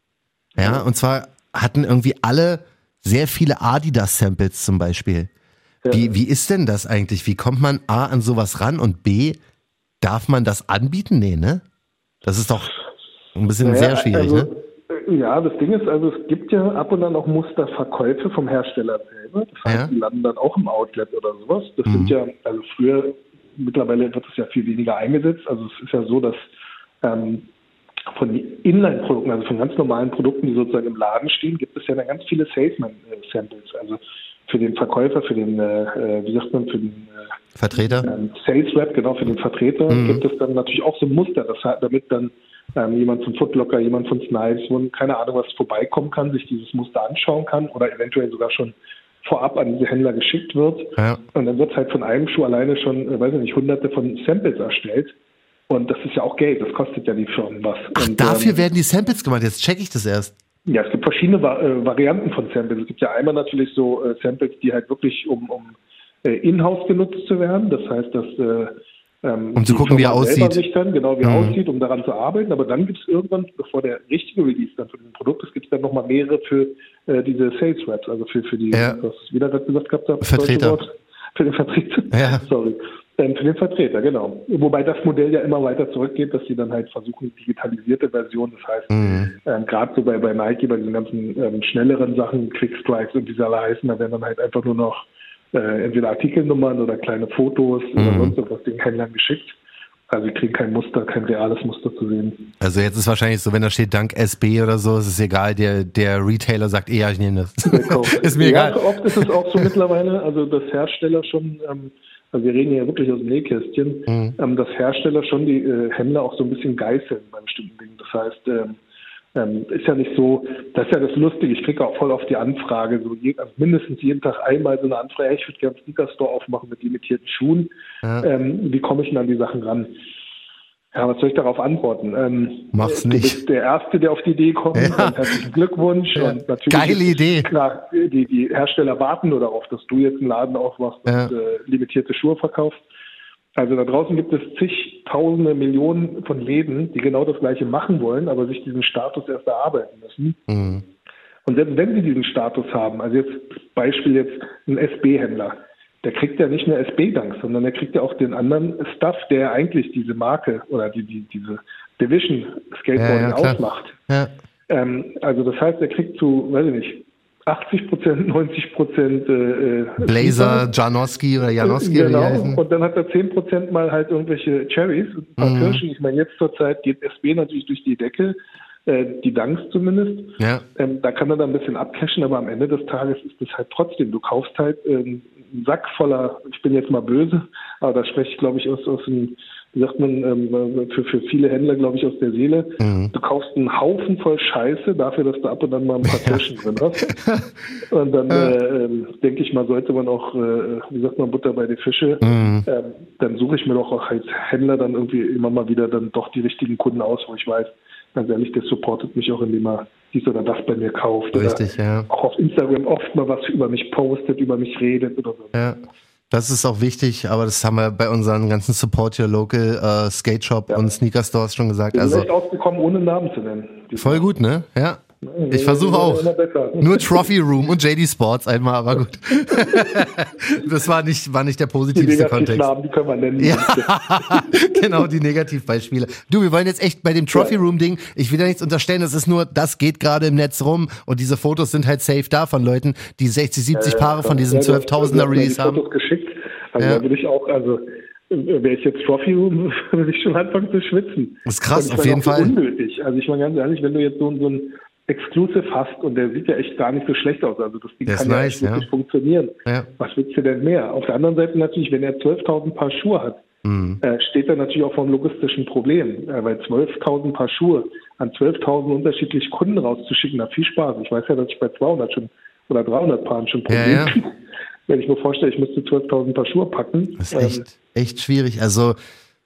Ja, und zwar hatten irgendwie alle sehr viele Adidas-Samples zum Beispiel. Wie, wie ist denn das eigentlich? Wie kommt man A an sowas ran und B, darf man das anbieten? Nee, ne? Das ist doch ein bisschen naja, sehr schwierig, also, ne? Ja, das Ding ist, also es gibt ja ab und an auch Musterverkäufe vom Hersteller selber. Das heißt, ja. die landen dann auch im Outlet oder sowas. Das mhm. sind ja, also früher, mittlerweile wird es ja viel weniger eingesetzt. Also es ist ja so, dass ähm, von Inline-Produkten, also von ganz normalen Produkten, die sozusagen im Laden stehen, gibt es ja dann ganz viele Salesman-Samples. Also für den Verkäufer, für den, äh, äh wie sagt man, für den äh, Vertreter? Ähm, Sales Rep, genau, für den Vertreter mhm. gibt es dann natürlich auch so Muster, das, damit dann ähm, jemand von Footlocker, jemand von Snipes, wo keine Ahnung was vorbeikommen kann, sich dieses Muster anschauen kann oder eventuell sogar schon vorab an diese Händler geschickt wird. Ja. Und dann wird halt von einem Schuh alleine schon, äh, weiß ich nicht, hunderte von Samples erstellt. Und das ist ja auch Geld, das kostet ja die Firmen was. Ach, und, dafür ähm, werden die Samples gemacht, jetzt checke ich das erst. Ja, es gibt verschiedene äh, Varianten von Samples. Es gibt ja einmal natürlich so äh, Samples, die halt wirklich um, um äh, in-house genutzt zu werden. Das heißt, dass äh, ähm, um zu gucken, wie er aussieht. Sich dann, genau, wie er mhm. aussieht, um daran zu arbeiten. Aber dann gibt es irgendwann, bevor der richtige Release dann für den Produkt ist, gibt es dann nochmal mehrere für äh, diese Sales Reps, also für, für die, ja. was ich wieder gesagt gehabt habe, Vertreter. Für den Vertreter. Ja. Sorry. Ähm, für den Vertreter, genau. Wobei das Modell ja immer weiter zurückgeht, dass sie dann halt versuchen, digitalisierte Version, das heißt, mhm. ähm, gerade so bei, bei Nike, bei diesen ganzen ähm, schnelleren Sachen, Quick Strikes und wie sie alle heißen, da werden dann halt einfach nur noch äh, entweder Artikelnummern oder kleine Fotos mhm. oder sonst irgendwas den Händlern geschickt. Also sie kriegen kein Muster, kein reales Muster zu sehen. Also jetzt ist wahrscheinlich so, wenn da steht Dank SB oder so, ist es egal, der, der Retailer sagt, eh, ja, ich nehme das. ist mir ja, egal. Oft ist es auch so mittlerweile, also dass Hersteller schon, ähm, also wir reden ja wirklich aus dem Nähkästchen, mhm. ähm, dass Hersteller schon die äh, Händler auch so ein bisschen geißeln bei bestimmten Dingen. Das heißt, ähm, ähm, ist ja nicht so, das ist ja das Lustige, ich kriege auch voll auf die Anfrage, so je, also mindestens jeden Tag einmal so eine Anfrage, ich würde gerne einen Sneaker-Store aufmachen mit limitierten Schuhen. Ja. Ähm, wie komme ich denn an die Sachen ran? Ja, was soll ich darauf antworten? Ähm, Mach's nicht. Du bist der Erste, der auf die Idee kommt. Ja. Herzlichen Glückwunsch. Ja. Und natürlich Geile Idee. Klar, die, die Hersteller warten nur darauf, dass du jetzt einen Laden aufmachst ja. und äh, limitierte Schuhe verkaufst. Also da draußen gibt es zigtausende Millionen von Läden, die genau das Gleiche machen wollen, aber sich diesen Status erst erarbeiten müssen. Mhm. Und selbst wenn sie diesen Status haben, also jetzt Beispiel jetzt ein SB-Händler, der kriegt ja nicht nur SB-Dank, sondern der kriegt ja auch den anderen Stuff, der eigentlich diese Marke oder die, die diese Division Skateboarding ja, ja, ausmacht. Ja. Ähm, also das heißt, er kriegt zu, weiß ich nicht, 80 Prozent, 90 Prozent äh, äh, Blazer, Janowski oder Janowski. Genau, und dann hat er 10 Prozent mal halt irgendwelche Cherries, ein paar mhm. Kirschen. Ich meine, jetzt zur Zeit geht SB natürlich durch die Decke, äh, die Danks zumindest. Ja. Ähm, da kann er dann ein bisschen abcashen, aber am Ende des Tages ist es halt trotzdem, du kaufst halt ähm, Sack voller, ich bin jetzt mal böse, aber da spreche ich glaube ich aus, aus dem wie sagt man, ähm, für, für viele Händler, glaube ich, aus der Seele. Mhm. Du kaufst einen Haufen voll Scheiße dafür, dass du ab und dann mal ein paar Kirschen drin hast. Und dann äh, äh, denke ich mal, sollte man auch, äh, wie sagt man, Butter bei den Fische. Mhm. Ähm, dann suche ich mir doch auch als Händler dann irgendwie immer mal wieder dann doch die richtigen Kunden aus, wo ich weiß, ganz ehrlich, der supportet mich auch, indem er dies oder das bei mir kauft. Richtig, oder ja. Auch auf Instagram oft mal was über mich postet, über mich redet oder so. Ja. Das ist auch wichtig, aber das haben wir bei unseren ganzen Support Your Local äh, Skate Shop ja. und Sneaker Stores schon gesagt. Wir sind also ausgekommen, ohne Namen zu nennen. Voll gut, ne? Ja. Ich versuche auch. Nur Trophy Room und JD Sports einmal, aber gut. das war nicht, war nicht der positivste die Kontext. Namen, die können wir nennen. Ja. genau, die Negativbeispiele. Du, wir wollen jetzt echt bei dem Trophy Room Ding, ich will da nichts unterstellen, das ist nur, das geht gerade im Netz rum und diese Fotos sind halt safe da von Leuten, die 60, 70 Paare von diesen 12.000er Release haben. Fotos geschickt. Also ja. da würde ich auch, also wäre ich jetzt Trophy Room, würde ich schon anfangen zu schwitzen. Das ist krass, auf jeden Fall. Unnötig. Also ich meine ganz ehrlich, wenn du jetzt so, so ein Exclusive hast und der sieht ja echt gar nicht so schlecht aus. Also das Ding das kann ja nice, wirklich ja. funktionieren. Ja. Was willst du denn mehr? Auf der anderen Seite natürlich, wenn er 12.000 Paar Schuhe hat, mhm. äh, steht er natürlich auch vor einem logistischen Problem. Äh, weil 12.000 Paar Schuhe an 12.000 unterschiedliche Kunden rauszuschicken, hat viel Spaß. Ich weiß ja, dass ich bei 200 schon oder 300 Paaren schon Probleme ja, Wenn ich mir vorstelle, ich müsste 12.000 Paar Schuhe packen. Das ist echt, ähm, echt schwierig. Also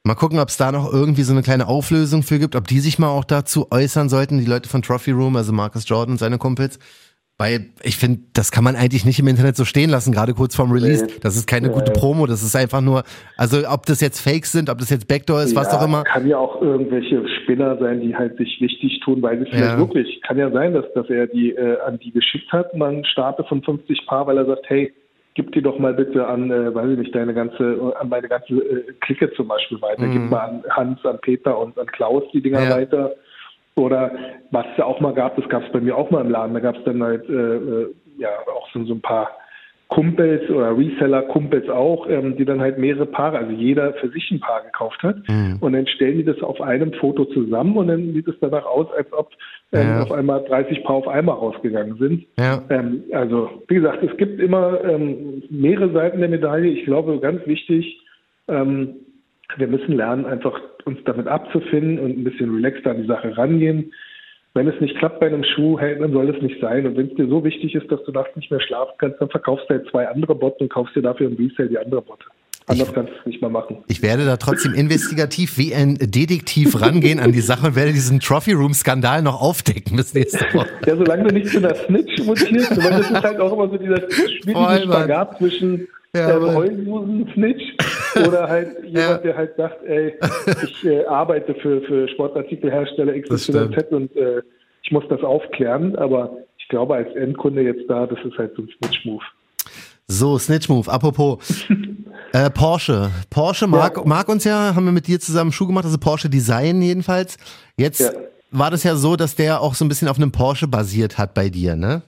Mal gucken, ob es da noch irgendwie so eine kleine Auflösung für gibt, ob die sich mal auch dazu äußern sollten, die Leute von Trophy Room, also Marcus Jordan und seine Kumpels. Weil ich finde, das kann man eigentlich nicht im Internet so stehen lassen, gerade kurz vorm Release. Das ist keine gute Promo, das ist einfach nur, also ob das jetzt Fakes sind, ob das jetzt Backdoor ist, ja, was auch immer. Kann ja auch irgendwelche Spinner sein, die halt sich wichtig tun, weil es vielleicht ja. wirklich, kann ja sein, dass, dass er die äh, an die geschickt hat, man Stapel von 50 Paar, weil er sagt, hey, gib die doch mal bitte an, äh, weiß ich nicht, deine ganze, an meine ganze äh, Clique zum Beispiel weiter. Mhm. Gib mal an Hans, an Peter und an Klaus die Dinger ja. weiter. Oder was es ja auch mal gab, das gab es bei mir auch mal im Laden, da gab es dann halt äh, äh, ja auch so, so ein paar Kumpels oder Reseller-Kumpels auch, ähm, die dann halt mehrere Paare, also jeder für sich ein Paar gekauft hat. Mhm. Und dann stellen die das auf einem Foto zusammen und dann sieht es danach aus, als ob ähm, ja. auf einmal 30 Paar auf einmal rausgegangen sind. Ja. Ähm, also, wie gesagt, es gibt immer ähm, mehrere Seiten der Medaille. Ich glaube, ganz wichtig, ähm, wir müssen lernen, einfach uns damit abzufinden und ein bisschen relaxter an die Sache rangehen wenn es nicht klappt bei einem Schuh, hey, dann soll es nicht sein. Und wenn es dir so wichtig ist, dass du nachts nicht mehr schlafen kannst, dann verkaufst du halt zwei andere Botten und kaufst dir dafür im Resale die andere Botte. Anders ich, kannst du es nicht mal machen. Ich werde da trotzdem investigativ wie ein Detektiv rangehen an die Sache und werde diesen Trophy Room Skandal noch aufdecken bis nächste Woche. Ja, solange du nicht zu einer Snitch mutierst, weil das ist halt auch immer so dieser schwierige Spagat zwischen ja, ähm, Heulsusen-Snitch oder halt jemand, ja. der halt sagt, ey, ich äh, arbeite für, für Sportartikelhersteller XYZ und äh, ich muss das aufklären, aber ich glaube als Endkunde jetzt da, das ist halt so ein Snitch-Move. So, Snitch-Move, apropos äh, Porsche. Porsche mag, ja. mag uns ja, haben wir mit dir zusammen Schuh gemacht, also Porsche Design jedenfalls. Jetzt war das ja so, dass der auch so ein bisschen auf einem Porsche basiert hat bei dir, ne?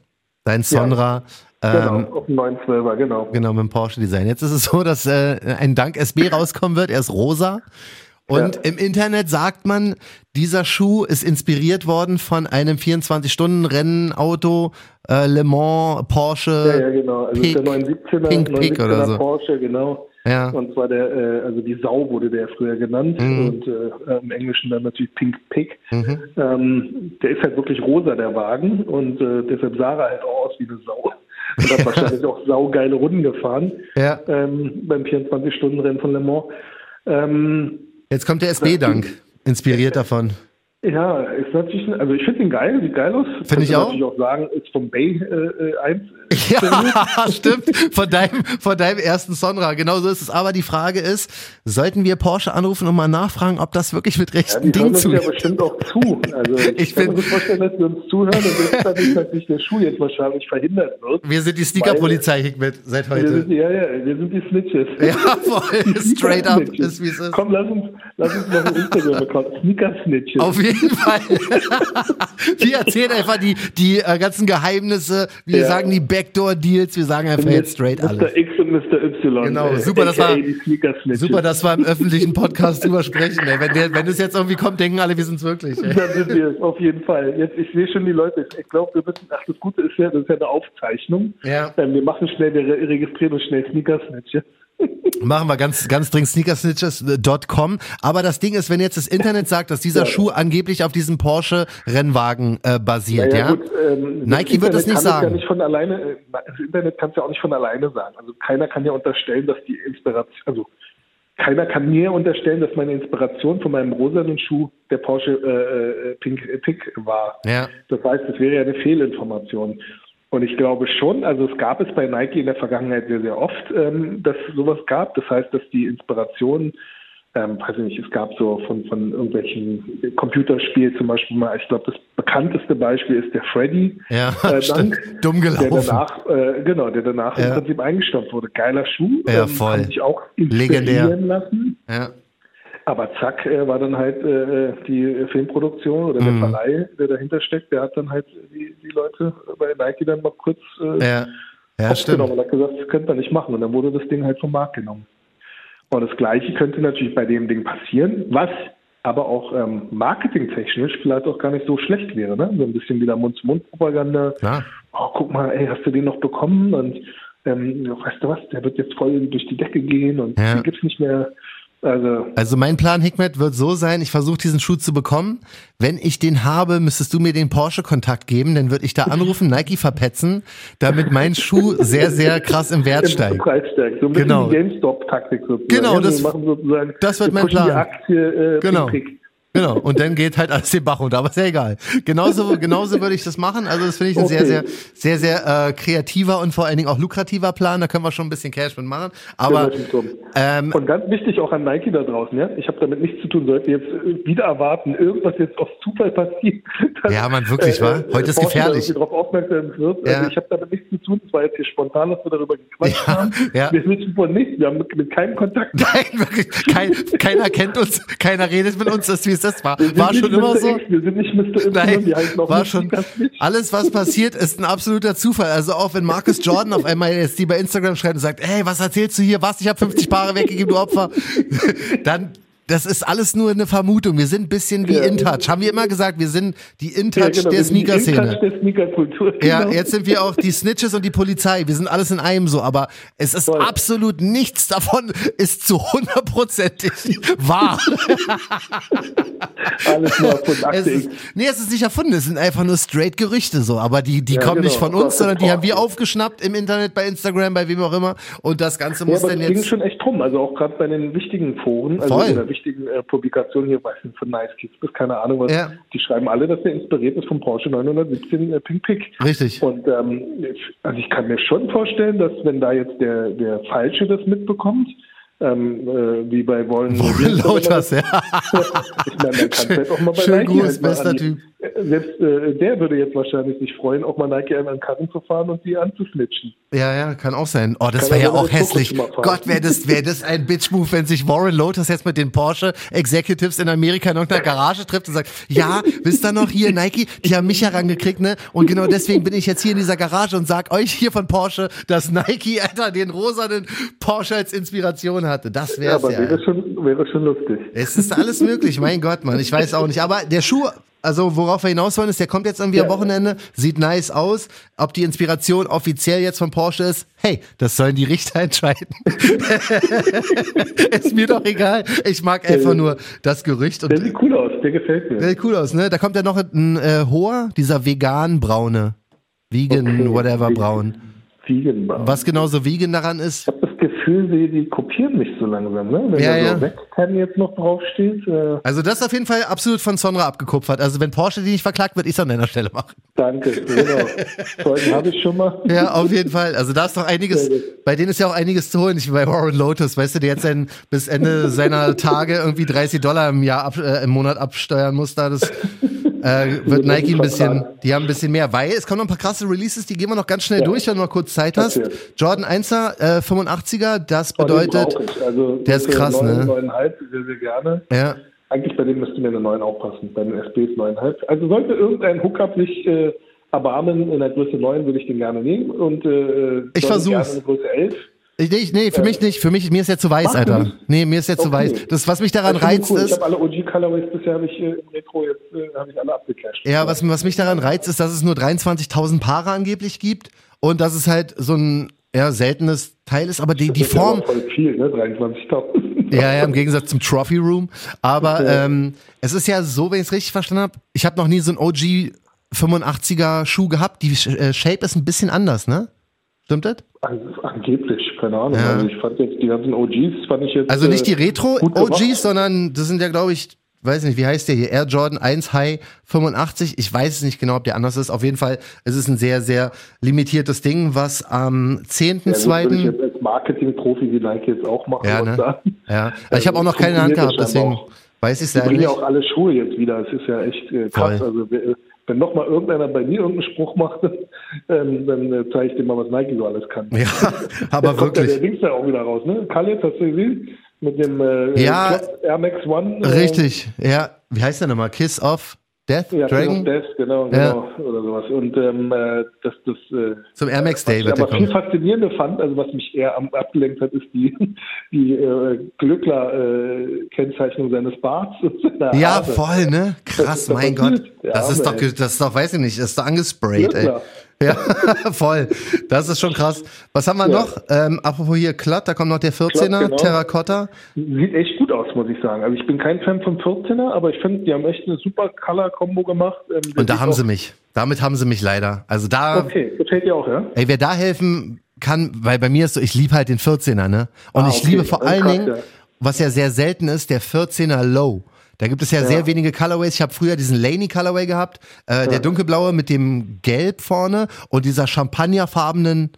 Dein Sonra. Genau, ähm, auf dem 912er, genau. Genau, mit dem Porsche Design. Jetzt ist es so, dass äh, ein Dank SB rauskommen wird. Er ist rosa. Und ja. im Internet sagt man, dieser Schuh ist inspiriert worden von einem 24-Stunden-Rennauto, äh, Le Mans, Porsche. Ja, ja, genau. Also Pick, der 917er, Pink 917er Pick oder so. Porsche, genau. Ja. Und zwar der, äh, also die Sau wurde der früher genannt mhm. und äh, im Englischen dann natürlich Pink Pick. Mhm. Ähm, der ist halt wirklich rosa, der Wagen, und äh, deshalb sah er halt auch aus wie eine Sau und hat wahrscheinlich auch saugeile Runden gefahren ja. ähm, beim 24-Stunden-Rennen von Le Mans. Ähm, Jetzt kommt der SB-Dank, inspiriert davon. Ja, ist natürlich, also ich finde ihn geil, sieht geil aus. Finde ich auch. natürlich auch sagen, ist vom Bay äh, 1. Äh, ja, stimmt. Von deinem, von deinem ersten Sonra. Genau so ist es. Aber die Frage ist, sollten wir Porsche anrufen und mal nachfragen, ob das wirklich mit rechten ja, Dingen zugeht? ja bestimmt auch zu. Also ich, ich kann mir vorstellen, dass wir uns zuhören und das dass sich der Schuh jetzt wahrscheinlich verhindert wird. Wir sind die Sneaker-Polizei, Hikmet, seit heute. Wir sind, ja, ja, wir sind die Snitches. Ja, voll. Straight up ist wie es ist. Komm, lass uns, lass uns noch ein Instagram-Account. Sneaker-Snitches. Auf jeden Fall. wir erzählen einfach die, die äh, ganzen Geheimnisse. Wir ja. sagen die Backdoor-Deals. Wir sagen einfach jetzt straight Mr. alles. Mr. X und Mr. Y. Genau, super, dass wir, super, dass wir im öffentlichen Podcast drüber sprechen. Ey. Wenn, der, wenn es jetzt irgendwie kommt, denken alle, wir sind es wirklich. Ey. Dann sind wir auf jeden Fall. Jetzt, ich sehe schon die Leute. Ich glaube, wir müssen, ach, das Gute ist ja, das ist ja eine Aufzeichnung. Ja. Ähm, wir machen schnell, wir registrieren uns schnell Sneaker-Snitches. Machen wir ganz, ganz dringend sneakersnitches.com. Aber das Ding ist, wenn jetzt das Internet sagt, dass dieser ja. Schuh angeblich auf diesem Porsche-Rennwagen äh, basiert, ja? ja? Gut, ähm, Nike das wird das nicht sagen. Ja nicht von alleine, äh, das Internet kann es ja auch nicht von alleine sagen. Also keiner kann ja unterstellen, dass die Inspiration, also keiner kann mir unterstellen, dass meine Inspiration von meinem rosanen Schuh der Porsche äh, äh Pink Pick war. Ja. Das heißt, es wäre ja eine Fehlinformation. Und ich glaube schon, also es gab es bei Nike in der Vergangenheit sehr, sehr oft, ähm, dass es sowas gab. Das heißt, dass die Inspiration, ähm, weiß ich nicht, es gab so von, von irgendwelchen Computerspielen zum Beispiel mal, ich glaube, das bekannteste Beispiel ist der Freddy. Ja, äh, Dank, dumm gelaufen. Der danach, äh, genau, der danach ja. im Prinzip eingestampft wurde. Geiler Schuh. Ja, ähm, voll. Kann sich auch inspirieren Legendär. lassen. Ja. Aber zack, äh, war dann halt äh, die Filmproduktion oder der mhm. Verleih, der dahinter steckt, der hat dann halt die, die Leute bei Nike dann mal kurz äh, ja. Ja, aufgenommen und hat gesagt, das könnt ihr nicht machen. Und dann wurde das Ding halt vom Markt genommen. Und das Gleiche könnte natürlich bei dem Ding passieren, was aber auch ähm, marketingtechnisch vielleicht auch gar nicht so schlecht wäre. Ne? So ein bisschen wieder Mund-zu-Mund-Propaganda. Ja. Oh, guck mal, ey, hast du den noch bekommen? Und ähm, weißt du was, der wird jetzt voll durch die Decke gehen und ja. den gibt's nicht mehr. Also, also mein Plan, Hikmet, wird so sein, ich versuche diesen Schuh zu bekommen. Wenn ich den habe, müsstest du mir den Porsche-Kontakt geben, dann würde ich da anrufen, Nike verpetzen, damit mein Schuh sehr, sehr krass im Wert steigt. Preis steigt. So ein genau. GameStop-Taktik sozusagen. Genau, das, wir machen sozusagen, das wird mein Plan. Aktie, äh, genau. Pick. Genau. Und dann geht halt alles den Bach runter, aber ist ja egal. Genauso, genauso würde ich das machen. Also das finde ich ein Okay. sehr, sehr, sehr, sehr äh, kreativer und vor allen Dingen auch lukrativer Plan. Da können wir schon ein bisschen Cash mit machen. Aber stimmt. ähm, Und ganz wichtig auch an Nike da draußen, ja. Ich habe damit nichts zu tun, sollte jetzt äh, wieder erwarten, irgendwas jetzt aus Zufall passiert. dass, Ja, Mann, wirklich, wa? Heute ist Porsche gefährlich. da irgendwie drauf aufmerksam wird. Ja. Also ich habe damit nichts zu tun. Es war jetzt hier spontan, dass wir darüber gequatscht Ja, haben. ja. Wir wissen von nichts. Wir haben mit, mit keinem Kontakt. nein, wirklich, kein, keiner kennt uns, keiner redet mit uns, das es das war. War schon immer Mr. so. X, wir sind nicht Mr. Y, Nein, wir heißen auch war schon. Alles, was passiert, ist ein absoluter Zufall. Also auch wenn Marcus Jordan auf einmal jetzt die bei Instagram schreibt und sagt, hey, was erzählst du hier? Was? Ich habe 50 Paare weggegeben, du Opfer. Dann, das ist alles nur eine Vermutung. Wir sind ein bisschen wie Ja. InTouch. Haben wir immer gesagt, wir sind die InTouch Ja, genau, der Sneaker-Szene. Der Sneaker-Kultur. Ja, genau. jetzt sind wir auch die Snitches und die Polizei. Wir sind alles in einem so, aber es ist Voll. absolut nichts davon ist zu hundertprozentig wahr. Alles nur von Es ist, nee, es ist nicht erfunden, es sind einfach nur straight Gerüchte so, aber die, die Ja, kommen nicht genau. von uns, sondern die haben wir aufgeschnappt im Internet, bei Instagram, bei wem auch immer und das Ganze Ja, muss aber dann es ging jetzt... schon echt rum. Also auch gerade bei den wichtigen Foren, also Voll. oder wichtigen äh, Publikationen hier, weiß nicht, von Nice Kids bis keine Ahnung was, Ja. die schreiben alle, dass der inspiriert ist vom Porsche 917 äh, Pink Pick. Richtig. Und ähm, also ich kann mir schon vorstellen, dass wenn da jetzt der, der Falsche das mitbekommt, ähm, äh, wie bei Warren, Warren Lotas, ja. ich meine, man kann auch mal bei Schön Nike Gruß, halt bester Typ. äh, Selbst äh, der würde jetzt wahrscheinlich sich freuen, auch mal Nike einmal an den Karren zu fahren und die anzusnitchen. Ja, ja, kann auch sein. Oh, das wäre ja auch hässlich. Gott, wäre das, wäre das ein Bitch-Move, wenn sich Warren Lotus jetzt mit den Porsche Executives in Amerika in irgendeiner Garage trifft und sagt, ja, wisst ihr noch hier, Nike, die haben mich herangekriegt, ne? Und genau deswegen bin ich jetzt hier in dieser Garage und sag euch hier von Porsche, dass Nike, Alter, den rosanen Porsche als Inspiration hatte. Das Ja, wär's aber ja. wäre schon, wäre schon lustig. Es ist alles möglich, mein Gott, Mann. Ich weiß auch nicht. Aber der Schuh, also worauf wir hinaus wollen, ist, der kommt jetzt irgendwie am Ja. Wochenende, sieht nice aus. Ob die Inspiration offiziell jetzt von Porsche ist, hey, das sollen die Richter entscheiden. ist mir doch egal. Ich mag einfach nur das Gerücht Der und sieht cool aus, der gefällt mir. sieht cool aus, ne? Da kommt ja noch ein äh, hoher, dieser vegan braune. Vegan, Okay. whatever braun. Vegan Was genauso vegan daran ist, Gefühl, die, die kopieren mich so langsam, ne? Wenn Ja, da ja. so Webcam jetzt noch draufsteht. Äh, also das ist auf jeden Fall absolut von Sonra abgekupfert. Also wenn Porsche die nicht verklagt, würde ich es an deiner Stelle machen. danke, genau. Zeugen habe ich schon mal. Ja, auf jeden Fall. Also da ist doch einiges, bei denen ist ja auch einiges zu holen. Ich bin bei Warren Lotus, weißt du, der jetzt sein, bis Ende seiner Tage irgendwie 30 Dollar im Jahr, ab, äh, im Monat absteuern muss, da das äh, wird Nike ein bisschen, die haben ein bisschen mehr, weil es kommen noch ein paar krasse Releases, die gehen wir noch ganz schnell Ja. durch, wenn du noch kurz Zeit hast. Erzähl. Jordan 1er, äh, 85er, das Oh, bedeutet, ich. Also, der ist krass, neun, ne? Neuneinhalb, sehr, sehr gerne. ja, Eigentlich bei dem müsste mir eine 9 aufpassen. Bei den SBs 9,5. Also sollte irgendein Hookup sich äh, erbarmen in der Größe 9, würde ich den gerne nehmen. Und äh, Ich versuch's. gerne in Größe 11. ich, nee, nee, für mich nicht, für mich, mir ist der zu weiß, Alter. nicht? Nee, mir ist zu Okay. weiß. Das, was mich daran ich reizt, cool. Ich ist, habe alle OG-Colorways bisher habe ich äh, im Retro jetzt äh, habe ich alle abgecasht. Ja, was, was mich daran reizt, ist, dass es nur 23.000 Paare angeblich gibt und dass es halt so ein ja, seltenes Teil ist, aber die, die ja Form, voll viel, ne? 23.000. ja, ja, im Gegensatz zum Trophy Room, aber ähm, es ist ja so, wenn ich es richtig verstanden habe, ich habe noch nie so ein OG 85er Schuh gehabt, die äh, Shape ist ein bisschen anders, ne? Stimmt das? An, angeblich, keine Ahnung. Ja. Also ich fand jetzt die ganzen OGs, fand ich jetzt. Also nicht die äh, Retro gut gemacht. OGs, sondern das sind ja, glaube ich, weiß nicht, wie heißt der hier? Air Jordan 1 High 85. Ich weiß es nicht genau, ob der anders ist. Auf jeden Fall, es ist ein sehr, sehr limitiertes Ding, was am Ja, gut, würde ich 10.2. jetzt als Marketing-Profi wie Nike jetzt auch machen Ja, ne? sagen. Ja, also ich habe auch noch keine Hand gehabt, deswegen weiß ich es leider ja nicht. auch alle Schuhe jetzt wieder. Es ist ja echt äh, krass. Voll. Also wenn noch mal irgendeiner bei mir irgendeinen Spruch macht, ähm, dann äh, zeige ich dem mal, was Nike so alles kann. Ja, aber Da kommt ja der wirklich. Dings da auch wieder raus, ne? Khaled, hast du gesehen? Mit dem äh, Ja. Air Max One. Äh, Richtig, ja. Wie heißt der nochmal? Kiss of Death Ja, Dragon? Death, genau, Ja. genau, oder sowas. Und ähm, äh, das, das äh, Zum Air Max was Day ich wird der aber viel kommen. faszinierender fand, also was mich eher am abgelenkt hat, ist die, die äh, Glückler-Kennzeichnung seines Barts Ja, Haare. voll, ne? Was Krass, mein? Gott. Das ist Arme, doch, das ist doch, weiß ich nicht, das ist doch angesprayt, ey. Ja, voll. Das ist schon krass. Was haben wir Ja. noch? Ähm, apropos hier Klatt, da kommt noch der 14er, Klatt, genau. Terracotta. Sieht echt gut aus, muss ich sagen. Also ich bin kein Fan vom 14er, aber ich finde, die haben echt eine super Color-Kombo gemacht. Ähm, Und da haben sie mich. Damit haben sie mich leider. Also da, Okay, gefällt dir auch, ja? ey, wer da helfen kann, weil bei mir ist so, ich liebe halt den 14er, ne? Und Ah, ich okay. liebe vor allen Dingen, was ja sehr selten ist, der 14er Low. Da gibt es ja, Ja. sehr wenige Colorways. Ich habe früher diesen Laney Colorway gehabt, äh, der dunkelblaue mit dem Gelb vorne und dieser champagnerfarbenen,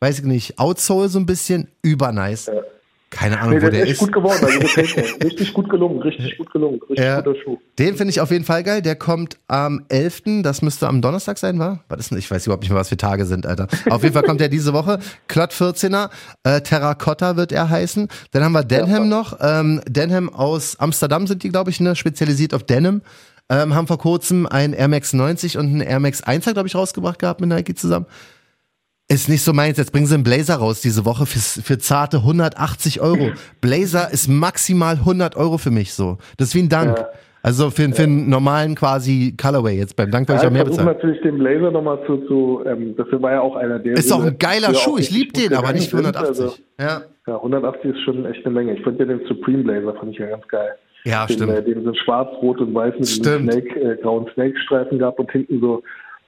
weiß ich nicht, Outsole so ein bisschen, übernice. Keine Ahnung, Nee, wo der der ist gut geworden, also. Richtig gut gelungen, richtig gut gelungen, richtig Ja. guter Schuh. Den finde ich auf jeden Fall geil. Der kommt am 11. Das müsste am Donnerstag sein, war? Was ist denn? Ich weiß überhaupt nicht mehr, was für Tage sind, Alter. Auf jeden Fall kommt der diese Woche. Klott 14er. Äh, Terracotta wird er heißen. Dann haben wir Denham noch. Ähm, Denham aus Amsterdam sind die, glaube ich, ne? spezialisiert auf Denim. Ähm, haben vor kurzem ein Air Max 90 und ein Air Max 1 glaube ich, rausgebracht gehabt mit Nike zusammen. Ist nicht so meins. Jetzt bringen sie einen Blazer raus diese Woche für, für zarte 180 Euro. Blazer ist maximal 100 Euro für mich so. Das ist wie ein Dank. Ja. Also für, für einen normalen quasi Colorway. Jetzt beim Dank würde ich Ja, auch mehr ich bezahlen. natürlich den Blazer nochmal zu, zu ähm, das war ja auch einer der. Ist auch ein geiler Schuh. Ich liebe den, aber nicht für gegangen sind. 180. Ja. Also, ja, 180 ist schon echt eine Menge. Ich fand ja den Supreme Blazer, fand ich ja ganz geil. Ja, den, stimmt. Äh, den so schwarz, rot und weiß mit einem Snake, äh, grauen Snake-Streifen gab und hinten so,